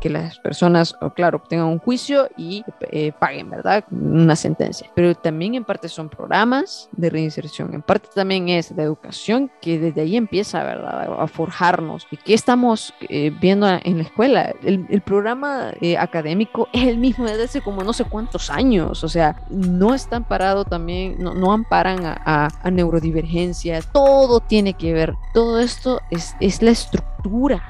que las personas, claro, obtengan un juicio y eh, paguen, ¿verdad? Una sentencia. Pero también en parte son programas de reinserción, en parte también es la educación que desde ahí empieza, ¿verdad? A forjarnos. ¿Y qué estamos eh, viendo en la escuela? El, el programa eh, académico es el mismo desde hace como no sé cuántos años, o sea, no están parados también, no, no amparan a, a, a neurodivergencias, todo tiene que ver. Todo esto es, es la estructura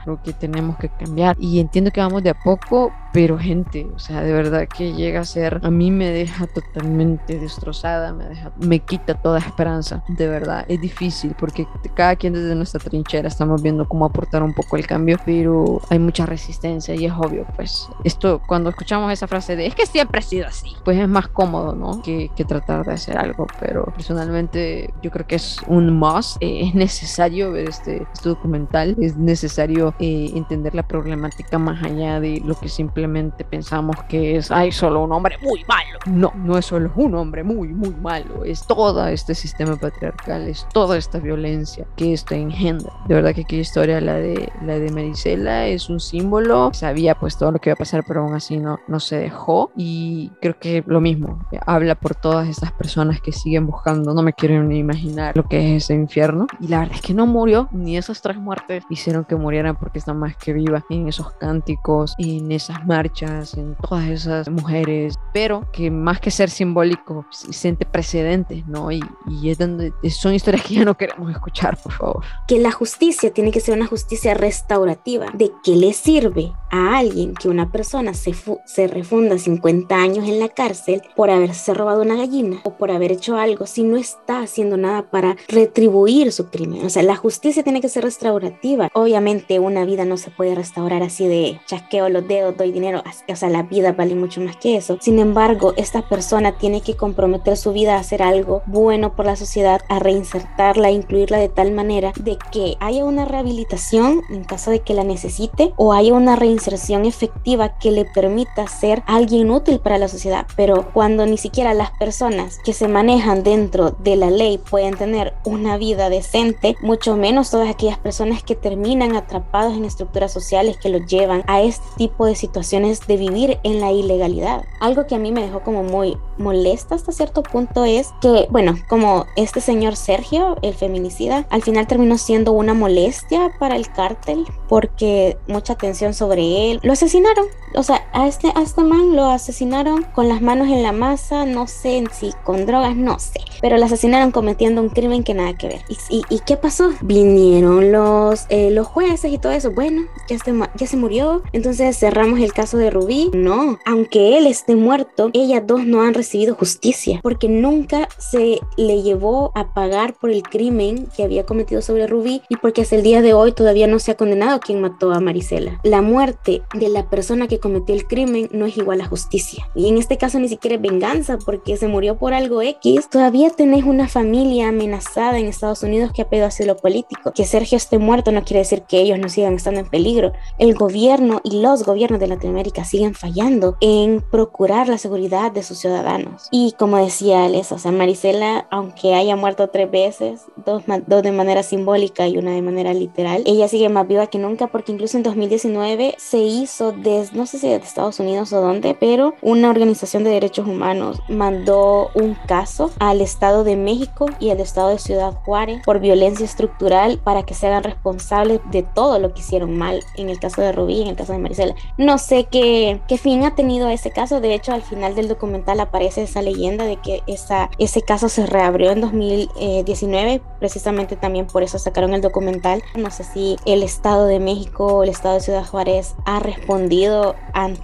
lo que tenemos que cambiar. Y entiendo que vamos de a poco, pero gente, o sea, de verdad que llega a ser, a mí me deja totalmente destrozada, me deja, me quita toda esperanza, de verdad, es difícil porque cada quien desde nuestra trinchera estamos viendo cómo aportar un poco el cambio, pero hay mucha resistencia y es obvio, pues, esto, cuando escuchamos esa frase de, es que siempre ha sido así, pues es más cómodo, ¿no? Que, que tratar de hacer algo, pero personalmente yo creo que es un must, eh, es necesario ver este, este documental, es necesario eh, entender la problemática más allá de lo que simplemente pensamos que es, hay solo un hombre muy malo. No, no es solo un hombre muy, muy malo. Es todo este sistema patriarcal, es toda esta violencia que esto engendra. De verdad que aquella historia, la de, la de Marisela, es un símbolo. Sabía pues todo lo que iba a pasar, pero aún así no, no se dejó. Y creo que lo mismo, habla por todas estas personas que siguen buscando. No me quiero ni imaginar lo que es ese infierno. Y la verdad es que no murió, ni esas tres muertes hicieron que murieran porque está más que viva en esos cánticos, en esas marchas, en todas esas mujeres, pero que más que ser simbólico, siente precedentes, ¿no? Y, y es donde son historias que ya no queremos escuchar, por favor. Que la justicia tiene que ser una justicia restaurativa. ¿De qué le sirve a alguien que una persona se, se refunda 50 años en la cárcel por haberse robado una gallina o por haber hecho algo si no está haciendo nada para retribuir su crimen? O sea, la justicia tiene que ser restaurativa. Obviamente una vida no se puede restaurar así de chasqueo los dedos, doy dinero. O sea, la vida vale mucho más que eso. Sin embargo, esta persona tiene que comprometer su vida a hacer algo bueno por la sociedad, a reinsertarla, a incluirla de tal manera de que haya una rehabilitación en caso de que la necesite o haya una reinserción efectiva que le permita ser alguien útil para la sociedad. Pero cuando ni siquiera las personas que se manejan dentro de la ley pueden tener una vida decente, mucho menos todas aquellas personas que terminan atrapados en estructuras sociales que los llevan a este tipo de situaciones de vivir en la ilegalidad. Algo que a mí me dejó como muy molesta hasta cierto punto es que, bueno, como este señor Sergio, el feminicida, al final terminó siendo una molestia para el cártel porque mucha atención sobre él. Lo asesinaron, o sea, a este, a este man lo asesinaron con las manos en la masa, no sé si con drogas, no sé, pero lo asesinaron cometiendo un crimen que nada que ver. ¿Y, y, qué pasó? Vinieron los, eh, los jueces y todo eso. Bueno, ya se, ya se murió, entonces cerramos el caso de Rubí. No, aunque él esté muerto, ellas dos no han recibido justicia porque nunca se le llevó a pagar por el crimen que había cometido sobre Rubí y porque hasta el día de hoy todavía no se ha condenado quien mató a Marisela. La muerte de la persona que cometió el crimen no es igual a justicia. Y en este caso ni siquiera es venganza porque se murió por algo X. Todavía tenés una familia amenazada en Estados Unidos que ha pedido asilo político. Que Sergio esté muerto no quiere decir que ellos no sigan estando en peligro. El gobierno y los gobiernos de Latinoamérica siguen fallando en procurar la seguridad de sus ciudadanos. Y como decía Alex, o sea, Marisela, aunque haya muerto tres veces, dos, dos de manera simbólica y una de manera literal, ella sigue más viva que nunca porque incluso en 2019 se hizo desde, no sé si Estados Unidos o dónde, pero una organización de derechos humanos mandó un caso al Estado de México y al Estado de Ciudad Juárez por violencia estructural para que se hagan responsables de todo lo que hicieron mal en el caso de Rubí, en el caso de Marisela. No sé qué, qué fin ha tenido ese caso, de hecho al final del documental aparece esa leyenda de que esa, ese caso se reabrió en 2019, precisamente también por eso sacaron el documental. No sé si el Estado de México o el Estado de Ciudad Juárez ha respondido ante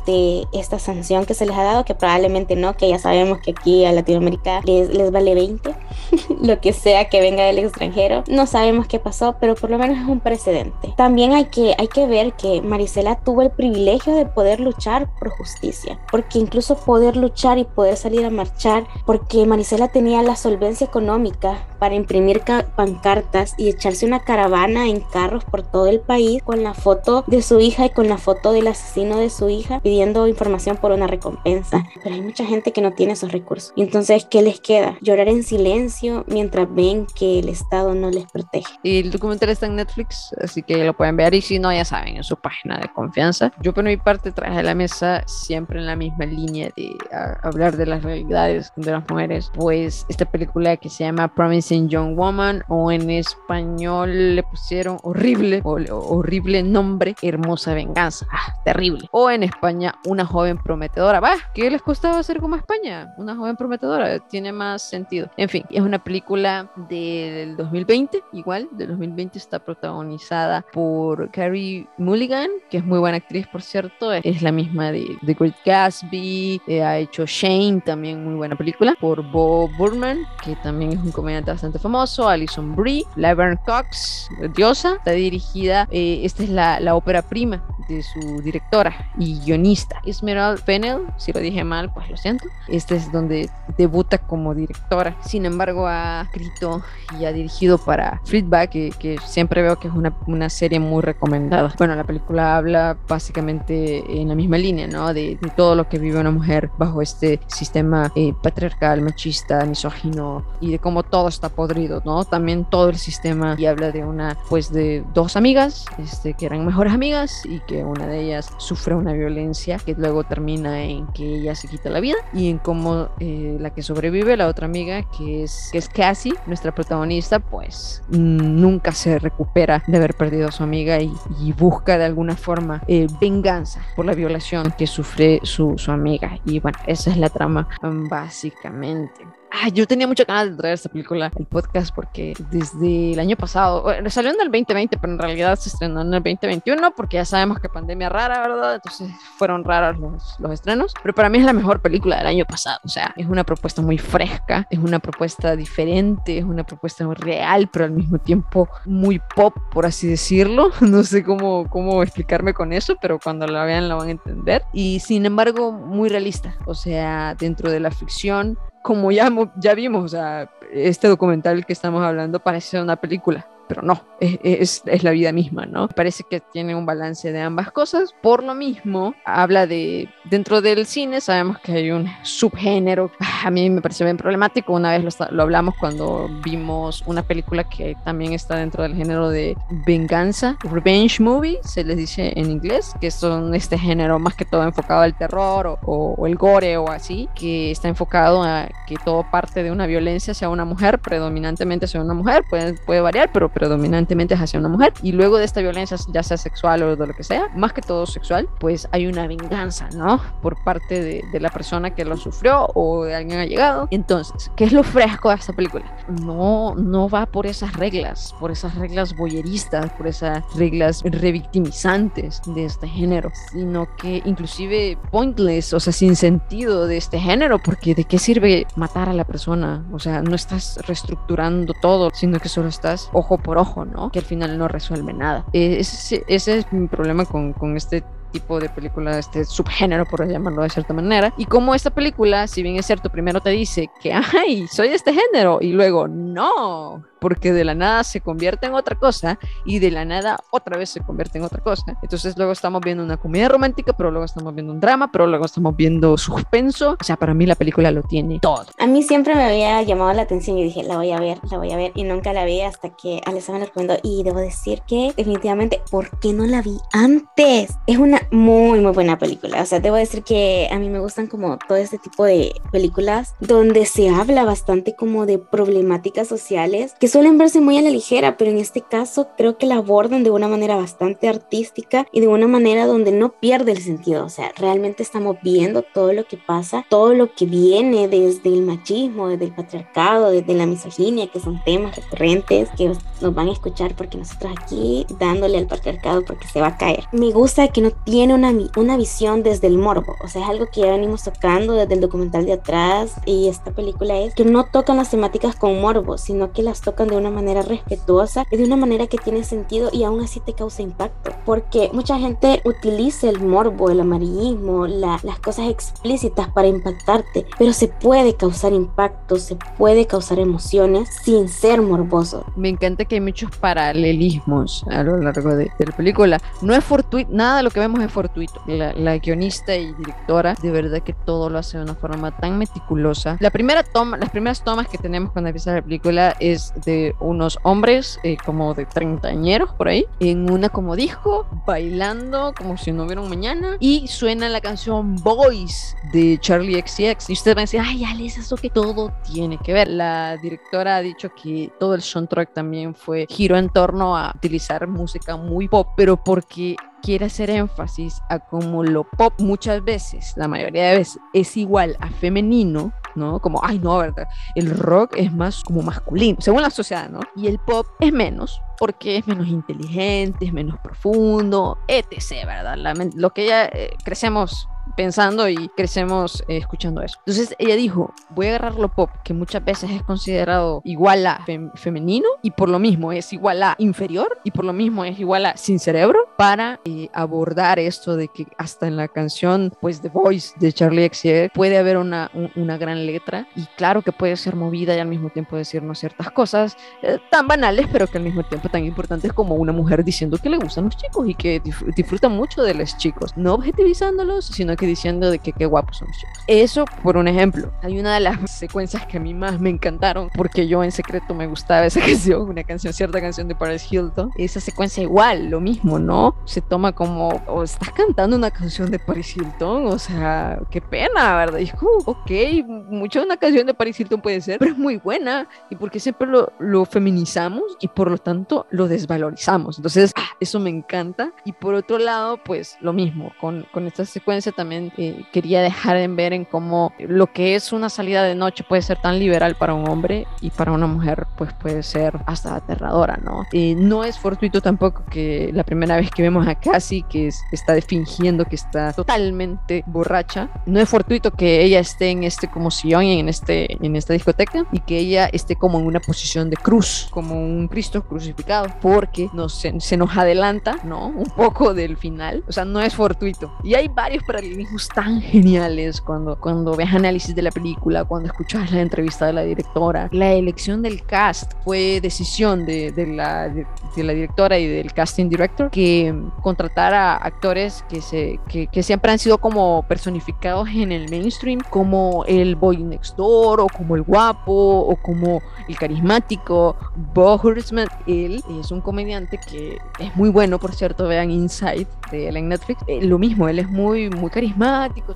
esta sanción que se les ha dado, que probablemente no, que ya sabemos que aquí a Latinoamérica les, les vale 20, lo que sea que venga del extranjero. No sabemos qué pasó, pero por lo menos es un precedente. También hay que, hay que ver que Marisela tuvo el privilegio de poder luchar por justicia, porque incluso poder luchar y poder salir a marchar, porque Marisela tenía la solvencia económica para imprimir pancartas y echarse una caravana en carros por todo el país con la foto de su hija y con la foto del asesino de su hija pidiendo información por una recompensa. Pero hay mucha gente que no tiene esos recursos. Entonces, ¿qué les queda? Llorar en silencio mientras ven que el Estado no les protege. Y el documental está en Netflix, así que lo pueden ver. Y si no, ya saben, en su página de confianza. Yo por mi parte traje a la mesa siempre en la misma línea de hablar de las realidades de las mujeres. Pues esta película que se llama Promising Young Woman o en español le pusieron horrible o horrible nombre Hermosa Venganza. Ah, terrible. O en España Una joven prometedora. Va, ¿qué les costaba hacer como España? Una joven prometedora. Tiene más sentido. En fin, es una película del 2020, igual, del 2020 está protagonizada por Carrie Mulligan, que es muy buena actriz, por cierto. Es la misma de The Great Gatsby. Eh, ha hecho Shane, también muy buena película. Por Bob Burman, que también es un comediante bastante famoso. Alison Brie. Laverne Cox, diosa. Está dirigida, eh, esta es la, la ópera prima de su directora y guionista. Esmeralda Fennell, si lo dije mal, pues lo siento. Este es donde debuta como directora. Sin embargo, ha escrito y ha dirigido para Feedback, que, siempre veo que es una, serie muy recomendada. Bueno, la película habla básicamente en la misma línea, ¿no? De, todo lo que vive una mujer bajo este sistema eh, patriarcal, machista, misógino y de cómo todo está podrido, ¿no? También todo el sistema y habla de una, pues de dos amigas, este, que eran mejores amigas y que una de ellas sufre una violencia que luego termina en que ella se quita la vida y en cómo eh, la que sobrevive, la otra amiga, que es, que es Cassie, nuestra protagonista, pues nunca se recupera de haber perdido a su amiga y, busca de alguna forma eh, venganza por la violación que sufre su, su amiga. Y bueno, esa es la trama básicamente yo tenía mucha ganas de traer esta película al podcast porque desde el año pasado, bueno, salió en el 2020, pero en realidad se estrenó en el 2021 porque ya sabemos que pandemia rara, ¿verdad? Entonces fueron raros los, los estrenos, pero para mí es la mejor película del año pasado, o sea, es una propuesta muy fresca, es una propuesta diferente, es una propuesta real, pero al mismo tiempo muy pop, por así decirlo. No sé cómo, cómo explicarme con eso, pero cuando la vean la van a entender. Y sin embargo, muy realista, o sea, dentro de la ficción como ya, ya vimos, o sea, este documental que estamos hablando parece una película pero no, es, es, la vida misma, ¿no? Parece que tiene un balance de ambas cosas. Por lo mismo, habla de, dentro del cine, sabemos que hay un subgénero, a mí me parece bien problemático, una vez lo, lo hablamos cuando vimos una película que también está dentro del género de venganza, revenge movie, se les dice en inglés, que son este género más que todo enfocado al terror o, o el gore o así, que está enfocado a que todo parte de una violencia sea una mujer, predominantemente sea una mujer, puede, puede variar, pero predominantemente es hacia una mujer y luego de esta violencia, ya sea sexual o de lo que sea, más que todo sexual, pues hay una venganza, ¿no? Por parte de, de la persona que lo sufrió o de alguien ha llegado. Entonces, ¿qué es lo fresco de esta película? No, no va por esas reglas, por esas reglas boyeristas, por esas reglas revictimizantes de este género, sino que inclusive pointless, o sea, sin sentido de este género, porque ¿de qué sirve matar a la persona? O sea, no estás reestructurando todo, sino que solo estás ojo por ojo, ¿no? Que al final no resuelve nada. Eh, ese, ese es mi problema con, con este tipo de película, este subgénero, por llamarlo de cierta manera. Y como esta película, si bien es cierto, primero te dice que, ay, soy este género, y luego, no, porque de la nada se convierte en otra cosa y de la nada otra vez se convierte en otra cosa. Entonces luego estamos viendo una comedia romántica, pero luego estamos viendo un drama, pero luego estamos viendo suspenso. O sea, para mí la película lo tiene todo. A mí siempre me había llamado la atención y dije, la voy a ver, la voy a ver y nunca la vi hasta que Alessandra me la y debo decir que definitivamente, ¿por qué no la vi antes? Es una muy, muy buena película. O sea, debo decir que a mí me gustan como todo este tipo de películas donde se habla bastante como de problemáticas sociales que suelen verse muy a la ligera, pero en este caso creo que la abordan de una manera bastante artística y de una manera donde no pierde el sentido. O sea, realmente estamos viendo todo lo que pasa, todo lo que viene desde el machismo, desde el patriarcado, desde la misoginia, que son temas recurrentes que nos van a escuchar porque nosotros aquí dándole al patriarcado porque se va a caer. Me gusta que no tiene una, una visión desde el morbo, o sea, es algo que ya venimos tocando desde el documental de atrás y esta película es que no tocan las temáticas con morbo, sino que las tocan de una manera respetuosa de una manera que tiene sentido y aún así te causa impacto. Porque mucha gente utiliza el morbo, el amarillismo, las cosas explícitas para impactarte, pero se puede causar impacto, se puede causar emociones sin ser morboso. Me encanta que hay muchos paralelismos a lo largo de, la película. No es fortuito, nada de lo que vemos es fortuito. La, la guionista y directora, de verdad que todo lo hace de una forma tan meticulosa. La primera toma, las primeras tomas que tenemos cuando empieza la película es de unos hombres eh, como de treintañeros por ahí, en una como disco, bailando como si no hubiera un mañana, y suena la canción Boys de Charlie XCX. Y usted va a decir, ay, Alex, eso que todo tiene que ver. La directora ha dicho que todo el soundtrack también fue giro en torno a utilizar música muy pop, pero porque quiere hacer énfasis a cómo lo pop muchas veces, la mayoría de veces, es igual a femenino, ¿no? Como, ay, no, ¿verdad? El rock es más como masculino, según la sociedad, ¿no? Y el pop es menos, porque es menos inteligente, es menos profundo, etc., ¿verdad? lo que ya eh, crecemos pensando y crecemos eh, escuchando eso. Entonces ella dijo, voy a agarrar lo pop, que muchas veces es considerado igual a femenino y por lo mismo es igual a inferior y por lo mismo es igual a sin cerebro para eh, abordar esto de que hasta en la canción pues The Voice de Charlie XCX puede haber una, una gran letra y claro que puede ser movida y al mismo tiempo decirnos ciertas cosas eh, tan banales pero que al mismo tiempo tan importantes como una mujer diciendo que le gustan los chicos y que disfruta mucho de los chicos, no objetivizándolos, sino que que diciendo de que qué guapos son los chicos. Eso por un ejemplo. Hay una de las secuencias que a mí más me encantaron porque yo en secreto me gustaba esa canción, una canción, cierta canción de Paris Hilton. Esa secuencia igual, lo mismo, ¿no? Se toma como, o estás cantando una canción de Paris Hilton, o sea, qué pena, ¿verdad? Y uh, ok, mucho de una canción de Paris Hilton puede ser, pero es muy buena. ¿Y porque siempre lo, lo feminizamos y por lo tanto lo desvalorizamos? Entonces, ah, eso me encanta. Y por otro lado, pues lo mismo, con, con esta secuencia también eh, quería dejar en ver en cómo lo que es una salida de noche puede ser tan liberal para un hombre y para una mujer pues puede ser hasta aterradora, ¿no? Eh, no es fortuito tampoco que la primera vez que vemos a Cassie que está fingiendo que está totalmente borracha, no es fortuito que ella esté en este como sillón en, este, en esta discoteca y que ella esté como en una posición de cruz, como un Cristo crucificado, porque nos, se, se nos adelanta, ¿no? Un poco del final, o sea, no es fortuito. Y hay varios paralelismos tan geniales cuando, cuando ves análisis de la película, cuando escuchas la entrevista de la directora. La elección del cast fue decisión de, de la, de, la directora y del casting director que contratara actores que, se, que, que siempre han sido como personificados en el mainstream, como el boy next door, o como el guapo, o como el carismático. Bo Hurtsman, él es un comediante que es muy bueno, por cierto, vean Inside de él en Netflix. Eh, lo mismo, él es muy, muy carismático,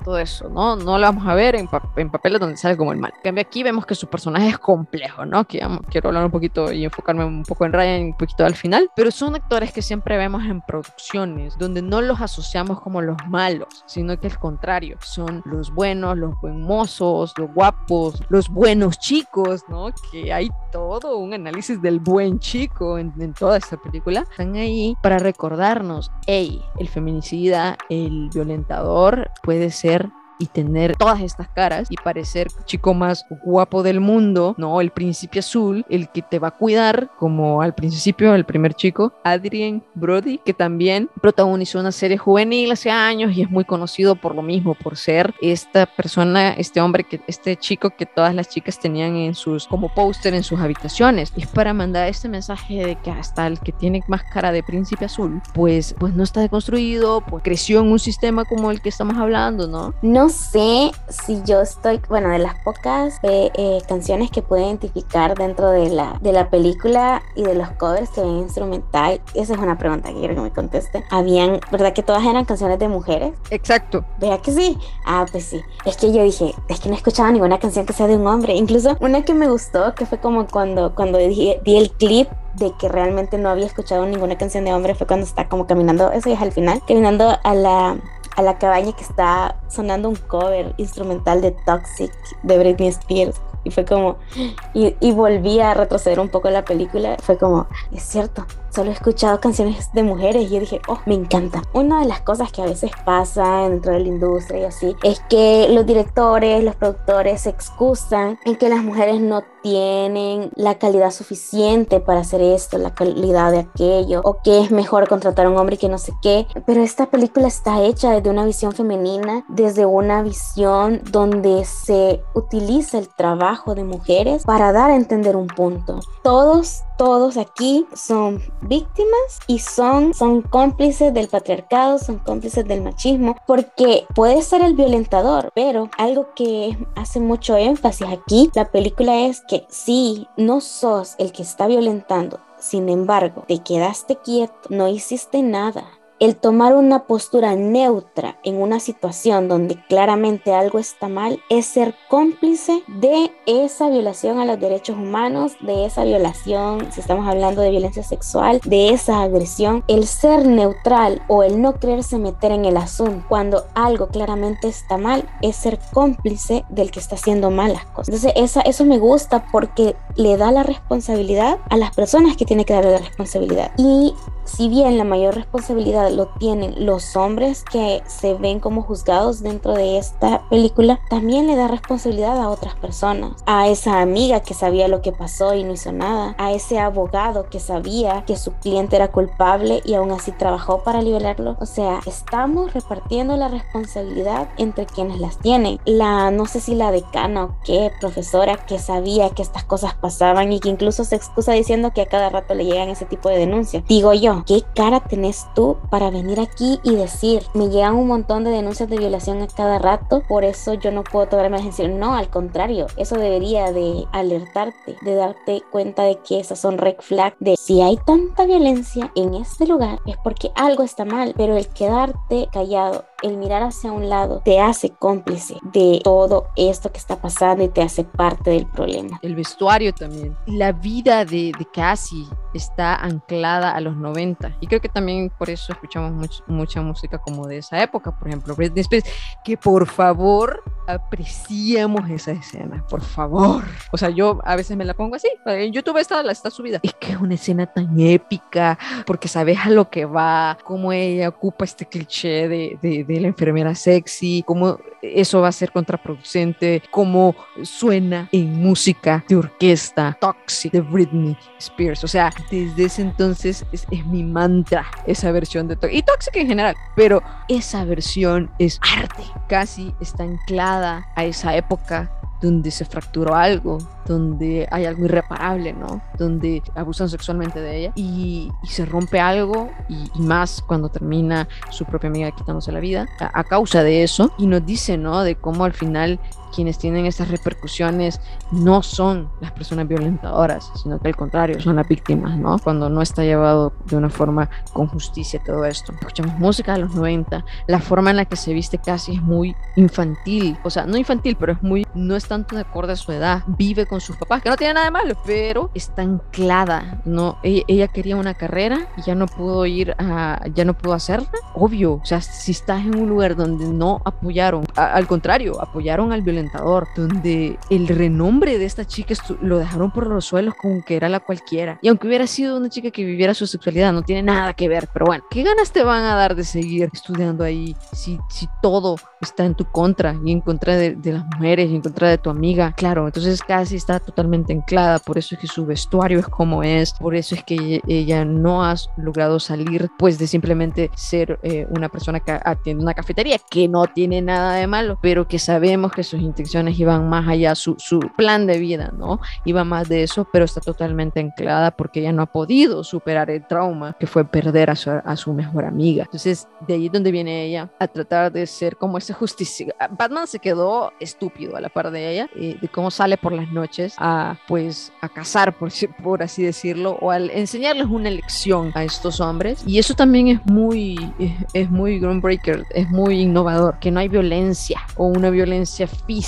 todo eso, ¿no? No lo vamos a ver en, en papeles donde sale como el mal. En cambio, aquí vemos que su personaje es complejo, ¿no? Que quiero hablar un poquito y enfocarme un poco en Ryan, un poquito al final, pero son actores que siempre vemos en producciones donde no los asociamos como los malos, sino que al contrario, son los buenos, los buen mozos, los guapos, los buenos chicos, ¿no? Que hay todo un análisis del buen chico en, en toda esta película. Están ahí para recordarnos, hey, el feminicida, el violentador puede ser y tener todas estas caras y parecer chico más guapo del mundo, ¿no? El príncipe azul, el que te va a cuidar, como al principio el primer chico, Adrien Brody, que también protagonizó una serie juvenil hace años y es muy conocido por lo mismo, por ser esta persona, este hombre, que este chico que todas las chicas tenían en sus, como póster en sus habitaciones. Es para mandar este mensaje de que hasta el que tiene más cara de príncipe azul, pues, pues no está deconstruido, pues creció en un sistema como el que estamos hablando, ¿no? No sé si yo estoy, bueno, de las pocas eh, eh, canciones que puedo identificar dentro de la, de la película y de los covers que ven instrumental, esa es una pregunta que quiero que me conteste. Habían, ¿verdad que todas eran canciones de mujeres? Exacto. Vea que sí. Ah, pues sí. Es que yo dije, es que no he escuchado ninguna canción que sea de un hombre. Incluso una que me gustó, que fue como cuando, cuando di el clip de que realmente no había escuchado ninguna canción de hombre fue cuando está como caminando, eso ya es al final, caminando a la, a la cabaña que está sonando un cover instrumental de Toxic de Britney Spears. Y fue como, y, volví a retroceder un poco la película. Fue como, es cierto, solo he escuchado canciones de mujeres y yo dije, oh, me encanta. Una de las cosas que a veces pasa dentro de la industria y así es que los directores, los productores se excusan en que las mujeres no tienen la calidad suficiente para hacer esto, la calidad de aquello, o que es mejor contratar a un hombre que no sé qué. Pero esta película está hecha desde una visión femenina, desde una visión donde se utiliza el trabajo de mujeres para dar a entender un punto. Todos todos aquí son víctimas y son, son cómplices del patriarcado, son cómplices del machismo, porque puede ser el violentador, pero algo que hace mucho énfasis aquí, la película es que si no sos el que está violentando, sin embargo, te quedaste quieto, no hiciste nada, el tomar una postura neutra en una situación donde claramente algo está mal es ser cómplice de esa violación a los derechos humanos, de esa violación, si estamos hablando de violencia sexual, de esa agresión. El ser neutral o el no quererse meter en el asunto cuando algo claramente está mal es ser cómplice del que está haciendo malas cosas. Entonces eso me gusta porque le da la responsabilidad a las personas que tienen que darle la responsabilidad. Y si bien la mayor responsabilidad lo tienen los hombres que se ven como juzgados dentro de esta película, también le da responsabilidad a otras personas. A esa amiga que sabía lo que pasó y no hizo nada. A ese abogado que sabía que su cliente era culpable y aún así trabajó para liberarlo. O sea, estamos repartiendo la responsabilidad entre quienes las tienen. La, no sé si la decana o qué, profesora que sabía que estas cosas pasaban y que incluso se excusa diciendo que a cada rato le llegan ese tipo de denuncias. Digo yo, ¿qué cara tenés tú para para venir aquí y decir, me llegan un montón de denuncias de violación a cada rato, por eso yo no puedo tomarme la decisión. No, al contrario, eso debería de alertarte, de darte cuenta de que esas son red flags, de si hay tanta violencia en este lugar es porque algo está mal, pero el quedarte callado el mirar hacia un lado te hace cómplice de todo esto que está pasando y te hace parte del problema. El vestuario también. La vida de, de Cassie está anclada a los 90 y creo que también por eso escuchamos mucha música como de esa época, por ejemplo, Britney Spears, que por favor apreciemos esa escena, por favor. O sea, yo a veces me la pongo así, en YouTube está, está subida. Es que es una escena tan épica, porque sabes a lo que va, cómo ella ocupa este cliché de, de, de la enfermera sexy, cómo eso va a ser contraproducente, cómo suena en música de orquesta, Toxic de Britney Spears. O sea, desde ese entonces es, es mi mantra esa versión de Toxic. Y Toxic en general, pero esa versión es arte. Casi está anclada a esa época donde se fracturó algo, donde hay algo irreparable, ¿no? Donde abusan sexualmente de ella y, se rompe algo y, más cuando termina su propia amiga quitándose la vida a, a, causa de eso y nos dice, ¿no? De cómo al final quienes tienen estas repercusiones no son las personas violentadoras, sino que al contrario, son las víctimas, ¿no? Cuando no está llevado de una forma con justicia todo esto. Escuchamos música de los 90, la forma en la que se viste casi es muy infantil, o sea, no infantil, pero es muy, no es tanto de acorde a su edad, vive con sus papás, que no tiene nada de malo, pero está anclada, ¿no? Ella, ella quería una carrera y ya no pudo ir a, ya no pudo hacerla, obvio, o sea, si estás en un lugar donde no apoyaron, a, al contrario, apoyaron al violentador, donde el renombre de esta chica lo dejaron por los suelos como que era la cualquiera. Y aunque hubiera sido una chica que viviera su sexualidad, no tiene nada que ver. Pero bueno, ¿qué ganas te van a dar de seguir estudiando ahí si, si todo está en tu contra y en contra de, de las mujeres y en contra de tu amiga? Claro, entonces casi está totalmente anclada. Por eso es que su vestuario es como es. Por eso es que ella no ha logrado salir pues de simplemente ser eh, una persona que atiende una cafetería, que no tiene nada de malo, pero que sabemos que sus intenciones iban más allá, su, su plan de vida, ¿no? Iba más de eso, pero está totalmente anclada porque ella no ha podido superar el trauma que fue perder a su, a su mejor amiga. Entonces, de ahí es donde viene ella a tratar de ser como ese justicia. Batman se quedó estúpido a la par de ella, eh, de cómo sale por las noches a, pues, a cazar, por, por así decirlo, o al enseñarles una lección a estos hombres. Y eso también es muy, es, es muy groundbreaker, es muy innovador, que no hay violencia o una violencia física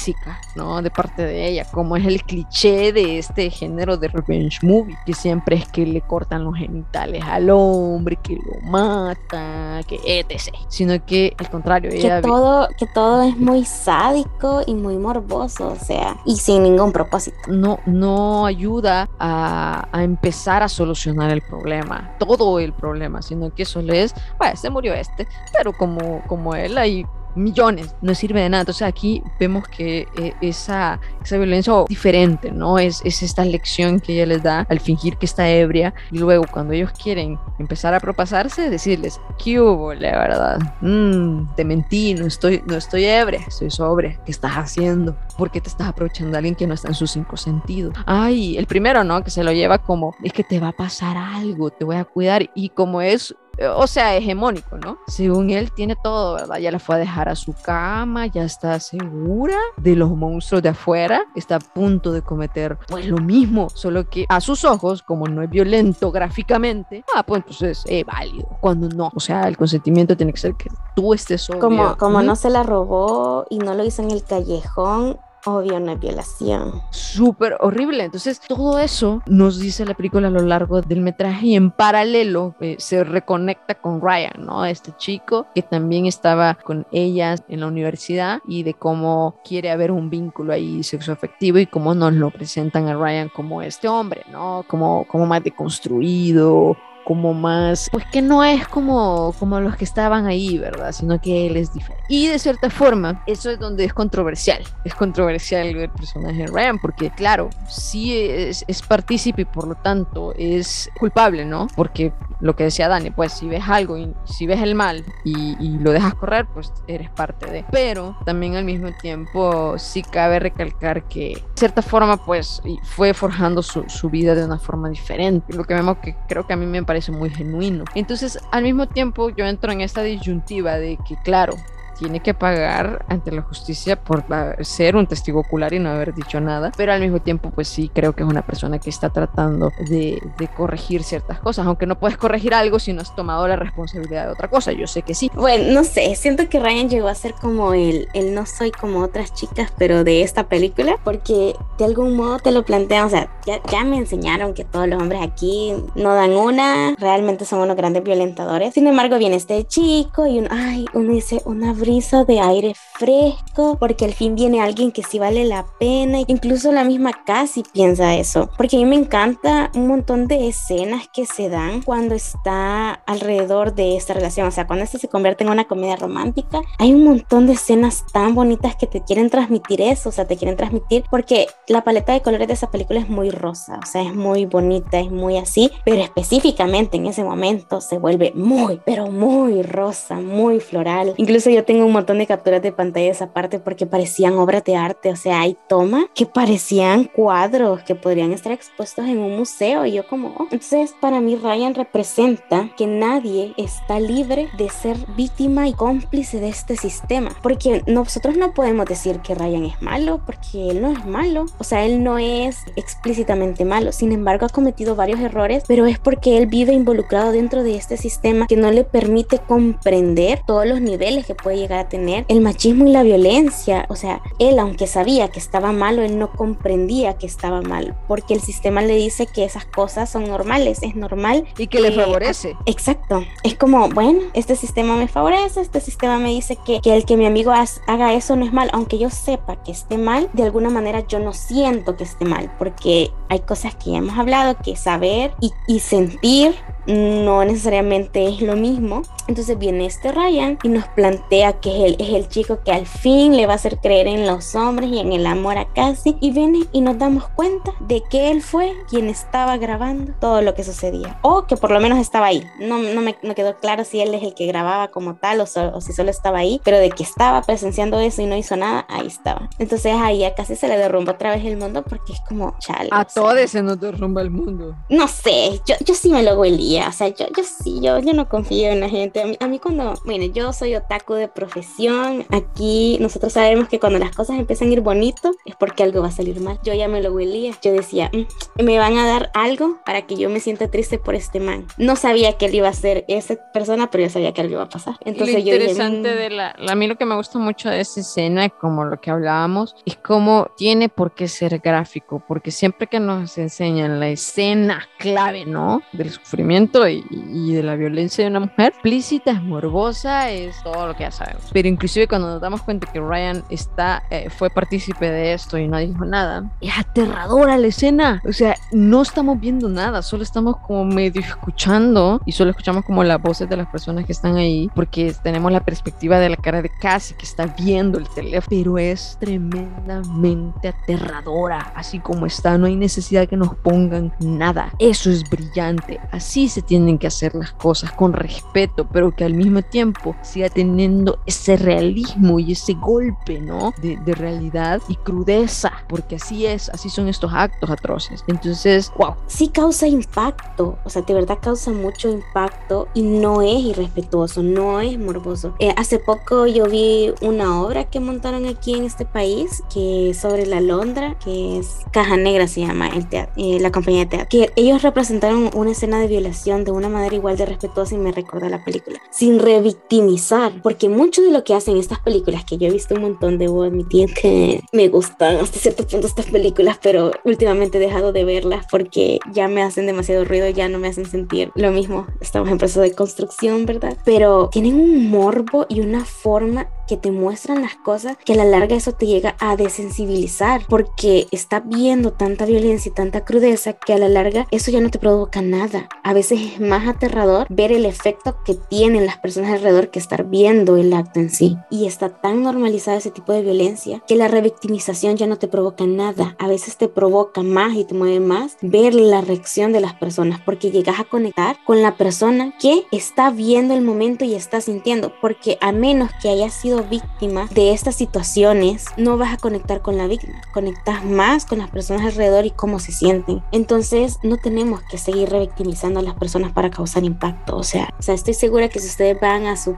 ¿no? De parte de ella, como es el cliché de este género de revenge movie, que siempre es que le cortan los genitales al hombre, que lo mata, que etc. Sino que al contrario, que todo, que todo es muy sádico y muy morboso, o sea, y sin ningún propósito. No, no ayuda a, a empezar a solucionar el problema, todo el problema, sino que solo es, bueno, se murió este, pero como, como él hay millones, no sirve de nada. Entonces aquí vemos que eh, esa, esa violencia diferente, ¿no? Es, es esta lección que ella les da al fingir que está ebria y luego cuando ellos quieren empezar a propasarse, decirles, ¿qué hubo, la verdad? Mm, te mentí, no estoy, no estoy ebria, estoy sobre. ¿Qué estás haciendo? ¿Por qué te estás aprovechando de alguien que no está en sus cinco sentidos? Ay, el primero, ¿no? Que se lo lleva como, es que te va a pasar algo, te voy a cuidar y como es o sea, hegemónico, ¿no? Según él tiene todo, ¿verdad? Ya la fue a dejar a su cama, ya está segura de los monstruos de afuera, está a punto de cometer pues lo mismo, solo que a sus ojos, como no es violento gráficamente, ah, pues entonces es válido, cuando no, o sea, el consentimiento tiene que ser que tú estés sobre. Como, como no se la robó y no lo hizo en el callejón, Obvio, es violación. Súper horrible. Entonces, todo eso nos dice la película a lo largo del metraje y en paralelo eh, se reconecta con Ryan, ¿no? Este chico que también estaba con ellas en la universidad y de cómo quiere haber un vínculo ahí sexoafectivo y cómo nos lo presentan a Ryan como este hombre, ¿no? Como, como más deconstruido, como más, pues que no es como, como los que estaban ahí, ¿verdad? Sino que él es diferente. Y de cierta forma, eso es donde es controversial. Es controversial el personaje de Ryan, porque claro, sí es, es partícipe y por lo tanto es culpable, ¿no? Porque lo que decía Dani, pues si ves algo y si ves el mal y, y lo dejas correr, pues eres parte de. Pero también al mismo tiempo sí cabe recalcar que de cierta forma, pues fue forjando su, su vida de una forma diferente. Lo que vemos que creo que a mí me parece muy genuino. Entonces, al mismo tiempo, yo entro en esta disyuntiva de que, claro, tiene que pagar ante la justicia por ser un testigo ocular y no haber dicho nada, pero al mismo tiempo pues sí creo que es una persona que está tratando de, de corregir ciertas cosas, aunque no puedes corregir algo si no has tomado la responsabilidad de otra cosa, yo sé que sí. Bueno, no sé, siento que Ryan llegó a ser como el, el no soy como otras chicas, pero de esta película, porque de algún modo te lo plantean, o sea, ya, ya me enseñaron que todos los hombres aquí no dan una, realmente son unos grandes violentadores, sin embargo viene este chico y un, ay, uno dice una brisa de aire fresco, porque al fin viene alguien que sí vale la pena. Incluso la misma Cassie piensa eso, porque a mí me encanta un montón de escenas que se dan cuando está alrededor de esta relación. O sea, cuando esto se convierte en una comedia romántica, hay un montón de escenas tan bonitas que te quieren transmitir eso, o sea, te quieren transmitir, porque la paleta de colores de esa película es muy rosa, o sea, es muy bonita, es muy así, pero específicamente en ese momento se vuelve muy, pero muy rosa, muy floral. Incluso yo tengo un montón de capturas de pantalla de esa parte porque parecían obras de arte, o sea, hay tomas que parecían cuadros que podrían estar expuestos en un museo y yo como, oh. entonces para mí Ryan representa que nadie está libre de ser víctima y cómplice de este sistema, porque nosotros no podemos decir que Ryan es malo, porque él no es malo, o sea, él no es explícitamente malo, sin embargo ha cometido varios errores, pero es porque él vive involucrado dentro de este sistema que no le permite comprender todos los niveles que puede llegar a tener, el machismo y la violencia. O sea, él aunque sabía que estaba malo, él no comprendía que estaba mal, porque el sistema le dice que esas cosas son normales, es normal. Y que, le favorece. Exacto. Es como, bueno, este sistema me favorece, este sistema me dice que, que el que mi amigo haga eso no es mal, aunque yo sepa que esté mal, de alguna manera yo no siento que esté mal, porque hay cosas que ya hemos hablado, que saber y, y sentir no necesariamente es lo mismo. Entonces viene este Ryan y nos plantea que él es el chico que al fin le va a hacer creer en los hombres y en el amor a Cassie. Y viene y nos damos cuenta de que él fue quien estaba grabando todo lo que sucedía. O que por lo menos estaba ahí. No, no me quedó claro si él es el que grababa como tal o, o, si solo estaba ahí. Pero de que estaba presenciando eso y no hizo nada, ahí estaba. Entonces ahí a casi se le derrumba otra vez el mundo porque es como chale. A todos se nos derrumba el mundo. No sé, yo, yo sí me lo huelía. O sea, yo, yo sí, yo, yo no confío en la gente. A mí, a mí cuando, bueno, yo soy otaku de profesión. Aquí nosotros sabemos que cuando las cosas empiezan a ir bonito es porque algo va a salir mal. Yo ya me lo huelía. Yo decía, mm, me van a dar algo para que yo me sienta triste por este man. No sabía que él iba a ser esa persona, pero yo sabía que algo iba a pasar. Entonces lo interesante mm". de la, a mí lo que me gusta mucho de esa escena, como lo que hablábamos, es como tiene por qué ser gráfico, porque siempre que nos enseñan la escena clave, ¿no? Del sufrimiento y, y de la violencia de una mujer, explícita, es morbosa, es todo lo que ya sabemos. Pero inclusive cuando nos damos cuenta que Ryan está, eh, fue partícipe de esto y no dijo nada, es aterradora la escena. O sea, no estamos viendo nada, solo estamos como medio escuchando y solo escuchamos como las voces de las personas que están ahí, porque tenemos la perspectiva de la cara de Cassie que está viendo el teléfono, pero es tremendamente aterradora, así como está, no hay necesidad que nos pongan nada. Eso es brillante, así se tienen que hacer las cosas con respeto, pero que al mismo tiempo siga teniendo ese realismo y ese golpe, ¿no? De, de realidad y crudeza, porque así es, así son estos actos atroces. Entonces, wow. Sí causa impacto, o sea, de verdad causa mucho impacto y no es irrespetuoso, no es morboso. Eh, hace poco yo vi una obra que montaron aquí en este país, que es sobre la Londra, que es Caja Negra se llama el teatro, eh, la compañía de teatro, que ellos representaron una escena de violación de una manera igual de respetuosa y me recuerda la película, sin revictimizar, porque mucho de lo que hacen estas películas, que yo he visto un montón, debo admitir que me gustan hasta cierto punto estas películas, pero últimamente he dejado de verlas porque ya me hacen demasiado ruido, ya no me hacen sentir lo mismo. Estamos en proceso de construcción, ¿verdad? Pero tienen un morbo y una forma que te muestran las cosas que a la larga eso te llega a desensibilizar porque está viendo tanta violencia y tanta crudeza que a la larga eso ya no te provoca nada. A veces es más aterrador ver el efecto que tienen las personas alrededor que estar viendo el acto en sí. Y está tan normalizado ese tipo de violencia que la revictimización ya no te provoca nada. A veces te provoca más y te mueve más ver la reacción de las personas porque llegas a conectar con la persona que está viendo el momento y está sintiendo porque a menos que haya sido siendo víctima de estas situaciones, no vas a conectar con la víctima, conectas más con las personas alrededor y cómo se sienten. Entonces, no tenemos que seguir revictimizando a las personas para causar impacto. O sea, o sea estoy segura que si ustedes van a su,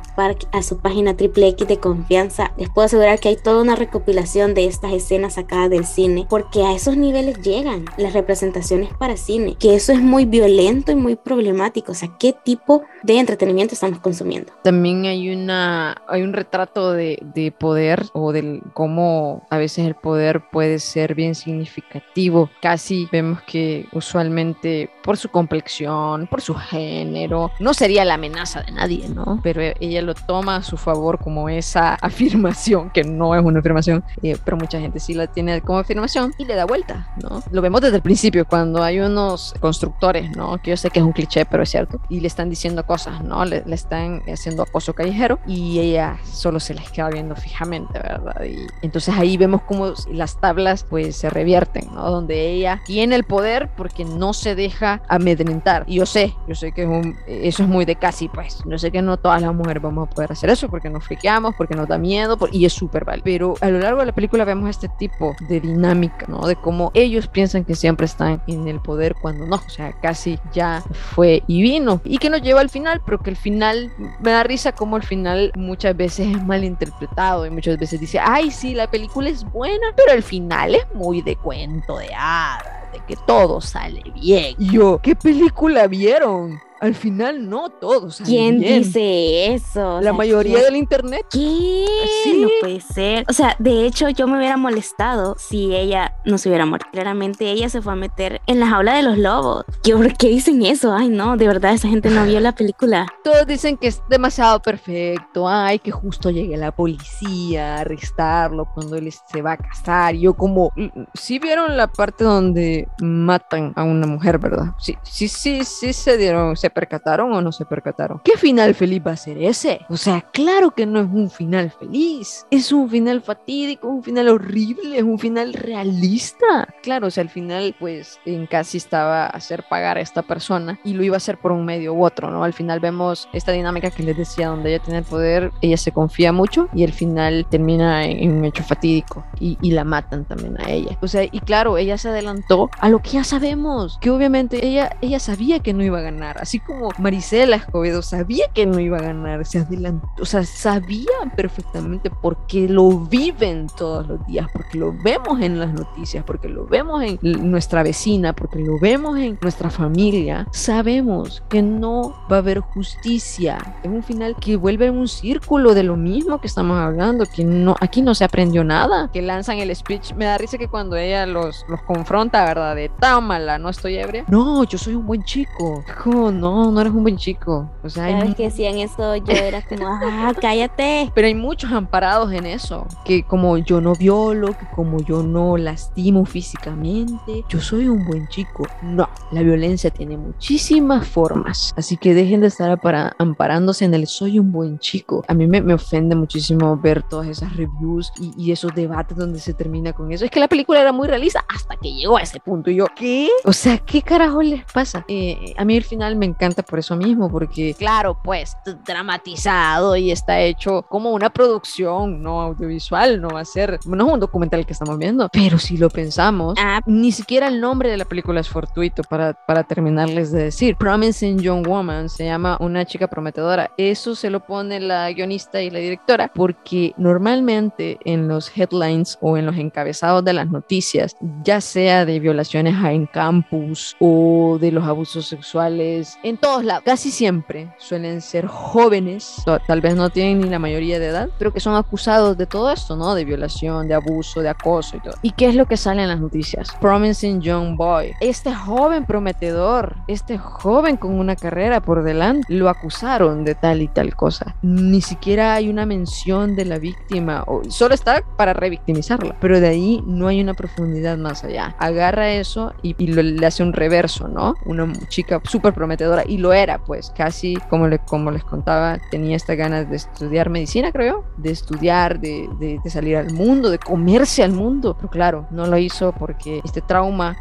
a su página triple X de confianza, les puedo asegurar que hay toda una recopilación de estas escenas sacadas del cine, porque a esos niveles llegan las representaciones para cine, que eso es muy violento y muy problemático. O sea, ¿qué tipo de entretenimiento estamos consumiendo? También hay una hay un retrato de, de poder o del cómo a veces el poder puede ser bien significativo. Casi vemos que usualmente por su complexión, por su género, no sería la amenaza de nadie, ¿no? Pero ella lo toma a su favor como esa afirmación, que no es una afirmación, eh, pero mucha gente sí la tiene como afirmación y le da vuelta, ¿no? Lo vemos desde el principio, cuando hay unos constructores, ¿no? Que yo sé que es un cliché, pero es cierto, y le están diciendo cosas, ¿no? Le, le están haciendo acoso callejero y ella solo se las queda viendo fijamente, ¿verdad? Y entonces ahí vemos cómo las tablas pues se revierten, ¿no? Donde ella tiene el poder porque no se deja amedrentar. Y yo sé, yo sé que eso es muy de casi, pues. Yo sé que no todas las mujeres vamos a poder hacer eso porque nos friqueamos, porque nos da miedo y es súper válido. Pero a lo largo de la película vemos este tipo de dinámica, ¿no? De cómo ellos piensan que siempre están en el poder cuando no. O sea, casi ya fue y vino. Y que nos lleva al final, pero que el final me da risa como el final muchas veces es mal interpretado y muchas veces dice, ay, sí, la película es buena, pero el final es muy de cuento de hadas, de que todo sale bien. Y yo, ¿qué película vieron? al final no todos. ¿Quién dice eso? La mayoría del internet. ¿Qué? Sí. No puede ser. O sea, de hecho, yo me hubiera molestado si ella no se hubiera muerto. Claramente ella se fue a meter en la jaula de los lobos. ¿Qué, ¿Por qué dicen eso? Ay, no, de verdad, esa gente no vio la película. Todos dicen que es demasiado perfecto. Ay, que justo llegue la policía a arrestarlo cuando él se va a casar. yo como, sí vieron la parte donde matan a una mujer, ¿verdad? Sí, sí, sí, sí se dieron, se percataron o no se percataron? ¿Qué final feliz va a ser ese? O sea, claro que no es un final feliz. Es un final fatídico, un final horrible, es un final realista. Claro, o sea, al final, pues en casi estaba a hacer pagar a esta persona y lo iba a hacer por un medio u otro, ¿no? Al final vemos esta dinámica que les decía, donde ella tiene el poder, ella se confía mucho y al final termina en un hecho fatídico y, y la matan también a ella. O sea, y claro, ella se adelantó a lo que ya sabemos, que obviamente ella, ella sabía que no iba a ganar, así como Marisela Escobedo sabía que no iba a ganar, se adelantó, o sea, sabían perfectamente porque lo viven todos los días, porque lo vemos en las noticias, porque lo vemos en nuestra vecina, porque lo vemos en nuestra familia, sabemos que no va a haber justicia. Es un final que vuelve en un círculo de lo mismo que estamos hablando, que no, aquí no se aprendió nada, que lanzan el speech, me da risa que cuando ella los, los confronta, ¿verdad? De támala, no estoy ebria. No, yo soy un buen chico. ¿Cómo no? no, eres un buen chico. O sea, Cada vez que decían eso, yo era como, ah, cállate. Pero hay muchos amparados en eso, que como yo no violo, que como yo no lastimo físicamente, yo soy un buen chico. No, la violencia tiene muchísimas formas, así que dejen de estar para, amparándose en el soy un buen chico. A mí me, me ofende muchísimo ver todas esas reviews y, y, esos debates donde se termina con eso. Es que la película era muy realista hasta que llegó a ese punto y yo, ¿qué? O sea, ¿qué carajo les pasa? Eh, a mí al final me encanta por eso mismo, porque claro, pues dramatizado y está hecho como una producción no audiovisual, no va a ser, no es un documental que estamos viendo, pero si lo pensamos, ah. ni siquiera el nombre de la película es fortuito para, para terminarles de decir. Promising Young Woman se llama Una chica prometedora. Eso se lo pone la guionista y la directora porque normalmente en los headlines o en los encabezados de las noticias, ya sea de violaciones en campus o de los abusos sexuales en todos lados, casi siempre suelen ser jóvenes, tal vez no tienen ni la mayoría de edad, pero que son acusados de todo esto, ¿no? De violación, de abuso, de acoso y todo. ¿Y qué es lo que sale en las noticias? Promising Young Boy. Este joven prometedor, este joven con una carrera por delante, lo acusaron de tal y tal cosa. Ni siquiera hay una mención de la víctima, o solo está para revictimizarla, pero de ahí no hay una profundidad más allá. Agarra eso y, le hace un reverso, ¿no? Una chica súper prometedora y lo era, pues casi como, le, como les contaba, tenía esta ganas de estudiar medicina, creo de estudiar, de, de, salir al mundo, de comerse al mundo. Pero claro, no lo hizo porque este trauma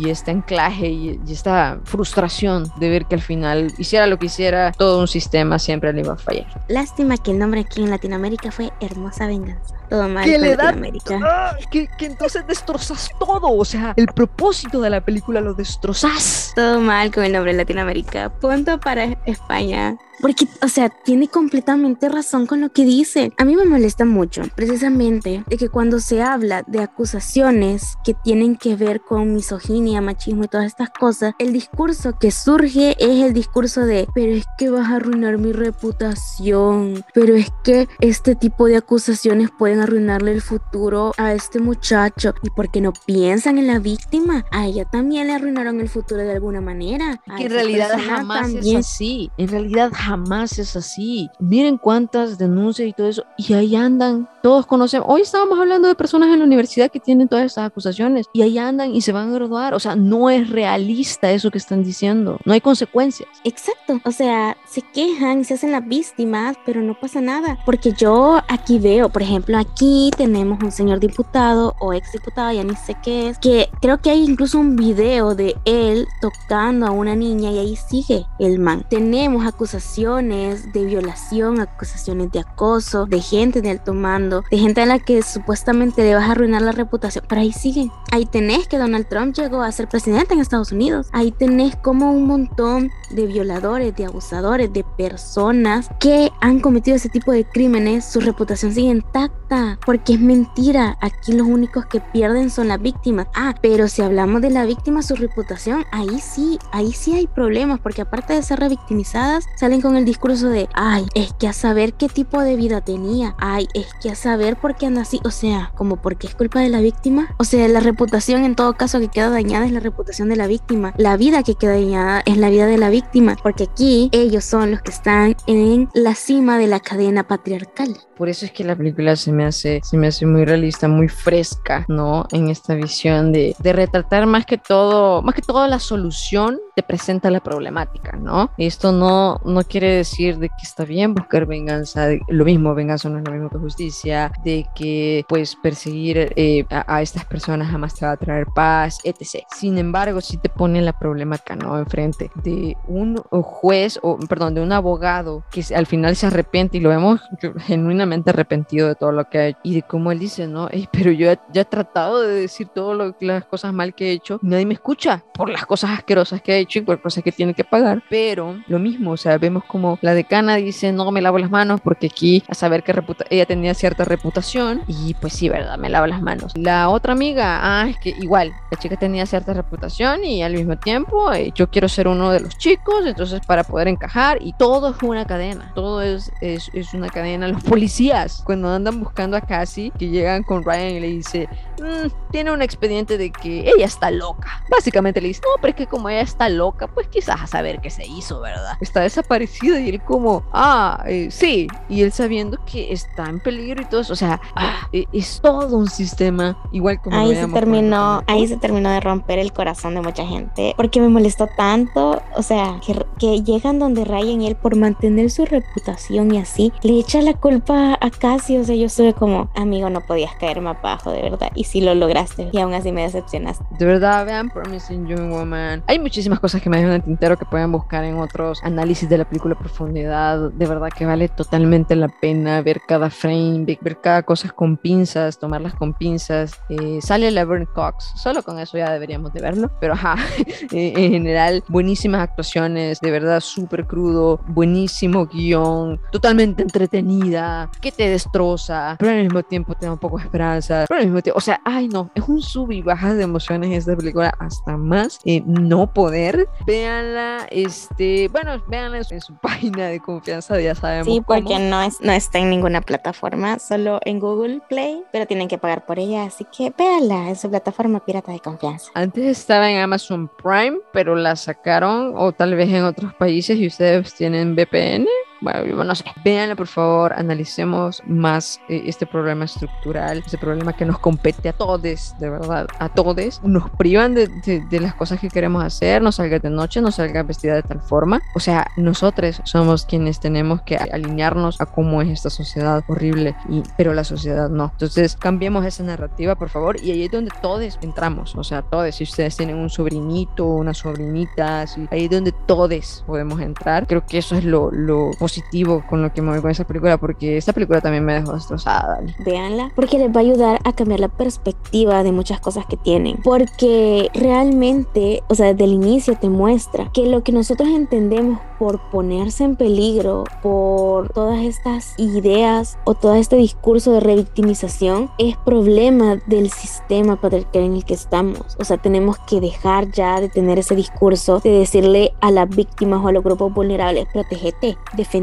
y, este anclaje y, y, esta frustración de ver que al final hiciera lo que hiciera, todo un sistema siempre le iba a fallar. Lástima que el nombre aquí en Latinoamérica fue Hermosa Venganza. Todo mal con Latinoamérica. ¡Ah! que, que entonces destrozas todo. O sea, el propósito de la película lo destrozas. Todo mal con el nombre Latinoamérica. Punto para España. Porque, o sea, tiene completamente razón con lo que dice. A mí me molesta mucho, precisamente, de que cuando se habla de acusaciones que tienen que ver con misoginia, machismo y todas estas cosas, el discurso que surge es el discurso de, pero es que vas a arruinar mi reputación, pero es que este tipo de acusaciones pueden arruinarle el futuro a este muchacho. ¿Y porque no piensan en la víctima? A ella también le arruinaron el futuro de alguna manera. que en realidad jamás es así. En realidad jamás jamás es así. Miren cuántas denuncias y todo eso, y ahí andan, todos conocen. Hoy estábamos hablando de personas en la universidad que tienen todas estas acusaciones, y ahí andan y se van a graduar. O sea, no es realista eso que están diciendo, no hay consecuencias. Exacto, o sea, se quejan, se hacen las víctimas, pero no pasa nada. Porque yo aquí veo, por ejemplo, aquí tenemos un señor diputado o ex diputado, ya ni sé qué es, que creo que hay incluso un video de él tocando a una niña y ahí sigue el man. Tenemos acusaciones de violación, acusaciones de acoso, de gente de alto mando, de gente a la que supuestamente le vas a arruinar la reputación. Pero ahí siguen. Ahí tenés que Donald Trump llegó a ser presidente en Estados Unidos. Ahí tenés como un montón de violadores, de abusadores, de personas que han cometido ese tipo de crímenes. Su reputación sigue intacta porque es mentira. Aquí los únicos que pierden son las víctimas. Ah, pero si hablamos de la víctima, su reputación, ahí sí, ahí sí hay problemas porque aparte de ser revictimizadas, salen con con el discurso de, ay, es que a saber qué tipo de vida tenía, ay, es que a saber por qué así, o sea, como porque es culpa de la víctima, o sea, la reputación en todo caso que queda dañada es la reputación de la víctima, la vida que queda dañada es la vida de la víctima, porque aquí ellos son los que están en la cima de la cadena patriarcal. Por eso es que la película se me hace, se me hace muy realista, muy fresca, ¿no? En esta visión de, de retratar más que todo, más que todo la solución te presenta la problemática, ¿no? Esto no, no quiere decir de que está bien buscar venganza, lo mismo, venganza no es lo mismo que justicia, de que pues perseguir eh, a, estas personas jamás te va a traer paz, etc. Sin embargo, si te pone la problemática, ¿no? Enfrente de un juez, o perdón, de un abogado que al final se arrepiente y lo vemos genuinamente arrepentido de todo lo que ha hecho y de cómo él dice, ¿no? pero yo ya he tratado de decir todas las cosas mal que he hecho, nadie me escucha por las cosas asquerosas que he hecho y por cosas que tiene que pagar, pero lo mismo, o sea, vemos como la decana dice, no me lavo las manos porque aquí a saber que ella tenía cierta reputación y pues sí, ¿verdad? Me lavo las manos. La otra amiga, ah, es que igual, la chica tenía cierta reputación y al mismo tiempo eh, yo quiero ser uno de los chicos, entonces para poder encajar y todo es una cadena, todo es, es, es una cadena. Los policías, cuando andan buscando a Cassie, que llegan con Ryan y le dice, mm, tiene un expediente de que ella está loca. Básicamente le dice, no, pero es que como ella está loca, pues quizás a saber qué se hizo, ¿verdad? Está desaparecida y él como, ah, eh, sí, y él sabiendo que está en peligro y todo eso, o sea, ah, e, es todo un sistema, igual como... Ahí se terminó, ahí se terminó de romper el corazón de mucha gente, porque me molestó tanto, o sea, que, que llegan donde Ryan y él por mantener su reputación y así, le echa la culpa a Cassie, o sea, yo estuve como, amigo, no podías caer más bajo, de verdad, y si lo lograste, y aún así me decepcionaste. De verdad, vean Promising Young Woman. Hay muchísimas cosas que me dejan en el tintero que pueden buscar en otros análisis de la película profundidad. De verdad que vale totalmente la pena ver cada frame, ver cada cosa con pinzas, tomarlas con pinzas. Eh, sale Laverne Cox, solo con eso ya deberíamos de verlo, pero ajá, eh, en general, buenísimas actuaciones, de verdad súper crudo, buenísimo guion, totalmente entretenida, que te destroza, pero al mismo tiempo te da un poco de esperanza, pero al mismo tiempo, o sea, ay no, es un sub y baja de emociones esta película hasta más eh, no poder. Véanla, este, bueno, véanla en su, página de confianza, ya sabemos. Sí, porque no, es, no está en ninguna plataforma, solo en Google Play, pero tienen que pagar por ella, así que véanla en su plataforma pirata de confianza. Antes estaba en Amazon Prime, pero la sacaron, o tal vez en otros países, y ustedes tienen VPN bueno, no sé, véanla por favor, analicemos más eh, este problema estructural, este problema que nos compete a todos, de verdad, a todos, nos privan de, de, las cosas que queremos hacer, no salgas de noche, no salgas vestida de tal forma, o sea, nosotros somos quienes tenemos que alinearnos a cómo es esta sociedad horrible, y, pero la sociedad no. Entonces, cambiemos esa narrativa, por favor, y ahí es donde todos entramos, o sea, todos, si ustedes tienen un sobrinito, una sobrinita, ahí es donde todos podemos entrar. Creo que eso es lo, lo positivo con lo que me voy con esa película, porque esta película también me dejó destrozada. Véanla, porque les va a ayudar a cambiar la perspectiva de muchas cosas que tienen, porque realmente, o sea, desde el inicio te muestra que lo que nosotros entendemos por ponerse en peligro, por todas estas ideas o todo este discurso de revictimización, es problema del sistema patriarcal en el que estamos. O sea, tenemos que dejar ya de tener ese discurso de decirle a las víctimas o a los grupos vulnerables, protégete, defendete,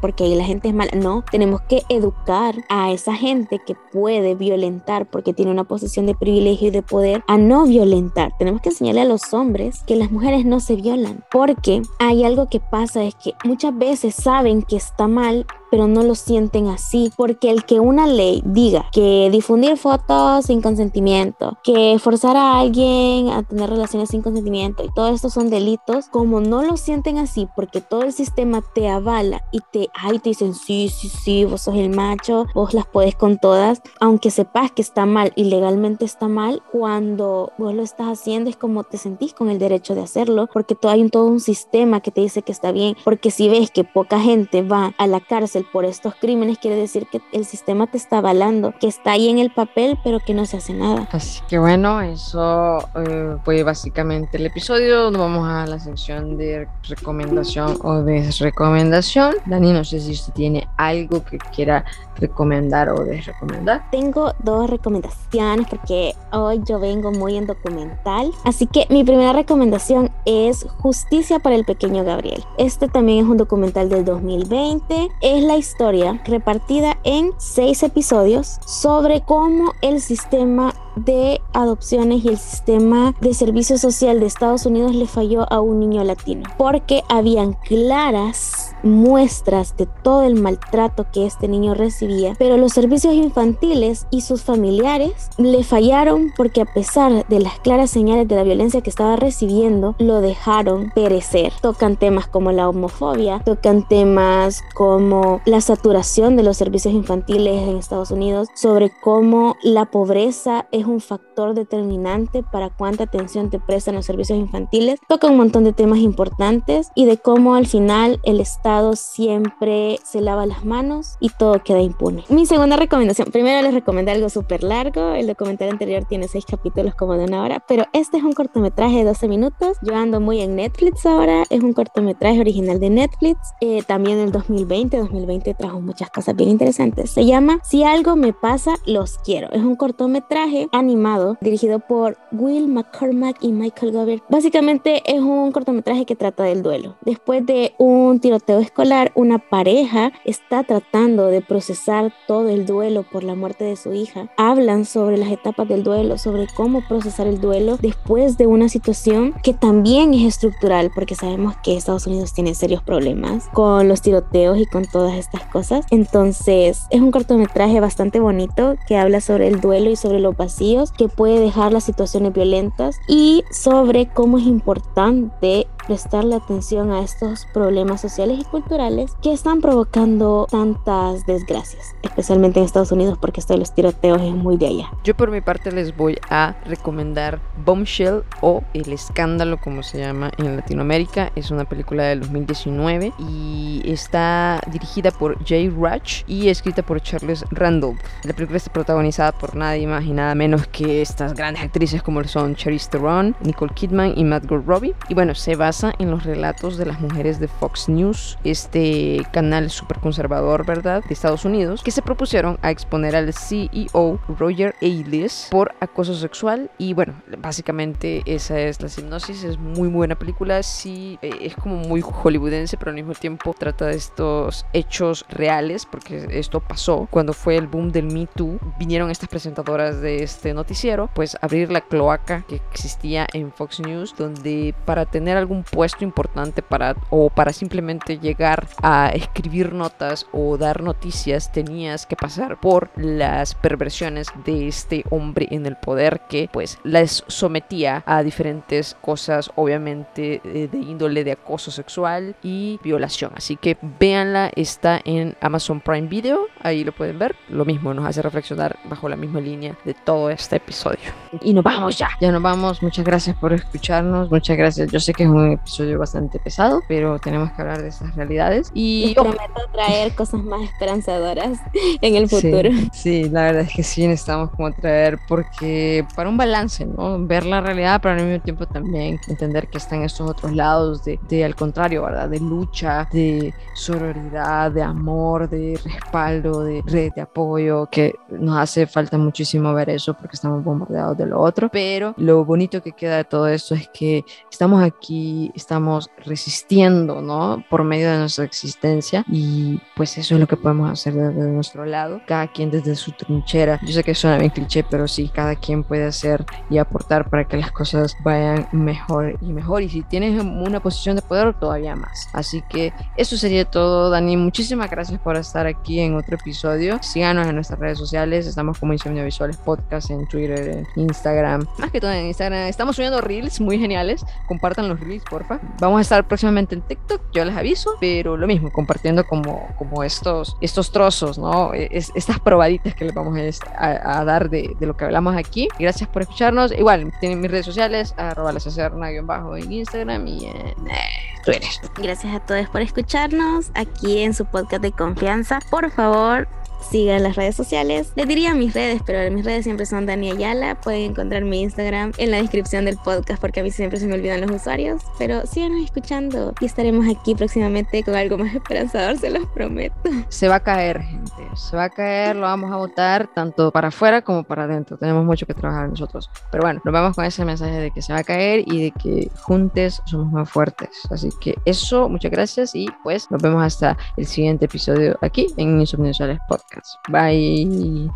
porque ahí la gente es mala. No, tenemos que educar a esa gente que puede violentar porque tiene una posición de privilegio y de poder a no violentar. Tenemos que enseñarle a los hombres que las mujeres no se violan, porque hay algo que pasa es que muchas veces saben que está mal pero no lo sienten así, porque el que una ley diga que difundir fotos sin consentimiento, que forzar a alguien a tener relaciones sin consentimiento y todo esto son delitos, como no lo sienten así, porque todo el sistema te avala y te, ay, te dicen, sí, sí, sí, vos sos el macho, vos las puedes con todas, aunque sepas que está mal y legalmente está mal, cuando vos lo estás haciendo es como te sentís con el derecho de hacerlo, porque todo, hay un, todo un sistema que te dice que está bien, porque si ves que poca gente va a la cárcel, por estos crímenes, quiere decir que el sistema te está avalando, que está ahí en el papel, pero que no se hace nada. Así que bueno, eso eh, fue básicamente el episodio. Vamos a la sección de recomendación o desrecomendación. Dani, no sé si usted tiene algo que quiera recomendar o desrecomendar. Tengo dos recomendaciones porque hoy yo vengo muy en documental. Así que mi primera recomendación es Justicia para el pequeño Gabriel. Este también es un documental del 2020. Es la historia repartida en seis episodios sobre cómo el sistema de adopciones y el sistema de servicio social de Estados Unidos le falló a un niño latino porque habían claras muestras de todo el maltrato que este niño recibía, pero los servicios infantiles y sus familiares le fallaron porque a pesar de las claras señales de la violencia que estaba recibiendo, lo dejaron perecer. Tocan temas como la homofobia, tocan temas como la saturación de los servicios infantiles en Estados Unidos, sobre cómo la pobreza un factor determinante para cuánta atención te prestan los servicios infantiles. Toca un montón de temas importantes y de cómo al final el Estado siempre se lava las manos y todo queda impune. Mi segunda recomendación, primero les recomendé algo súper largo, el documental anterior tiene seis capítulos como de una hora, pero este es un cortometraje de 12 minutos, yo ando muy en Netflix ahora, es un cortometraje original de Netflix, eh, también el 2020, 2020 trajo muchas cosas bien interesantes, se llama Si algo me pasa, los quiero, es un cortometraje animado dirigido por Will McCormack y Michael Gobert. Básicamente es un cortometraje que trata del duelo. Después de un tiroteo escolar, una pareja está tratando de procesar todo el duelo por la muerte de su hija. Hablan sobre las etapas del duelo, sobre cómo procesar el duelo después de una situación que también es estructural, porque sabemos que Estados Unidos tiene serios problemas con los tiroteos y con todas estas cosas. Entonces es un cortometraje bastante bonito que habla sobre el duelo y sobre los vacíos que puede dejar las situaciones violentas y sobre cómo es importante prestarle atención a estos problemas sociales y culturales que están provocando tantas desgracias, especialmente en Estados Unidos porque esto de los tiroteos es muy de allá. Yo por mi parte les voy a recomendar Bombshell o El Escándalo como se llama en Latinoamérica. Es una película del 2019 y está dirigida por Jay Ratch y escrita por Charles Randolph. La película está protagonizada por nadie más y nada menos que estas grandes actrices como son Charlize Theron, Nicole Kidman y Margot Robbie. Y bueno, se basa en los relatos de las mujeres de Fox News, este canal súper conservador, ¿verdad?, de Estados Unidos, que se propusieron a exponer al CEO Roger Ailes por acoso sexual. Y bueno, básicamente esa es la hipnosis, es muy buena película, sí, eh, es como muy hollywoodense, pero al mismo tiempo trata de estos hechos reales, porque esto pasó cuando fue el boom del Me Too, vinieron estas presentadoras de este noticiero, pues abrir la cloaca que existía en Fox News, donde para tener algún un puesto importante para o para simplemente llegar a escribir notas o dar noticias tenías que pasar por las perversiones de este hombre en el poder que pues les sometía a diferentes cosas obviamente eh, de índole de acoso sexual y violación. Así que véanla está en Amazon Prime Video ahí lo pueden ver. Lo mismo nos hace reflexionar bajo la misma línea de todo este episodio y nos vamos ya. Ya nos vamos muchas gracias por escucharnos muchas gracias. Yo sé que es un episodio bastante pesado pero tenemos que hablar de esas realidades. Y Les prometo traer cosas más esperanzadoras en el futuro. sí, la verdad es que sí necesitamos como traer porque para un balance no ver la realidad pero al mismo tiempo también entender que están estos otros lados de, de al contrario verdad de lucha de sororidad de amor de respaldo de red de apoyo que nos hace falta muchísimo ver eso porque estamos bombardeados de lo otro pero lo bonito que queda de todo esto es que estamos aquí estamos resistiendo no por medio de nuestra existencia y pues eso es lo que podemos hacer desde nuestro lado cada quien desde su trinchera. Yo sé que suena bien cliché pero sí cada quien puede hacer y aportar para que las cosas vayan mejor y mejor. Y si tienes una posición de poder todavía más. Así que eso sería todo Dani. Muchísimas gracias por estar aquí en otro episodio. Síganos en nuestras redes sociales. Estamos como Insomnio Visuales Podcast en Twitter en Instagram. Más que todo en Instagram. Estamos subiendo reels muy geniales. Compartan los reels porfa. Vamos a estar próximamente en TikTok yo les aviso pero lo mismo compartiendo como como estos estos trozos no es, estas probaditas que les vamos a, dar de, de, lo que hablamos aquí. Gracias por escucharnos. Igual tienen mis redes sociales arroba bajo en Instagram y en eh, Twitter. Gracias a todos por escucharnos aquí en su podcast de confianza. Por favor sigan las redes sociales. Les diría mis redes, pero mis redes siempre son Dani Ayala. Pueden encontrar mi Instagram en la descripción del podcast porque a mí siempre se me olvidan los usuarios. Pero síganos escuchando y estaremos aquí próximamente con algo más esperanzador, se los prometo. Se va a caer, gente. Se va a caer, lo vamos a votar tanto para afuera como para adentro. Tenemos mucho que trabajar nosotros. Pero bueno, nos vamos con ese mensaje de que se va a caer y de que juntos somos más fuertes. Así que eso, muchas gracias y pues nos vemos hasta el siguiente episodio aquí en Insomniosales Podcast. Bye.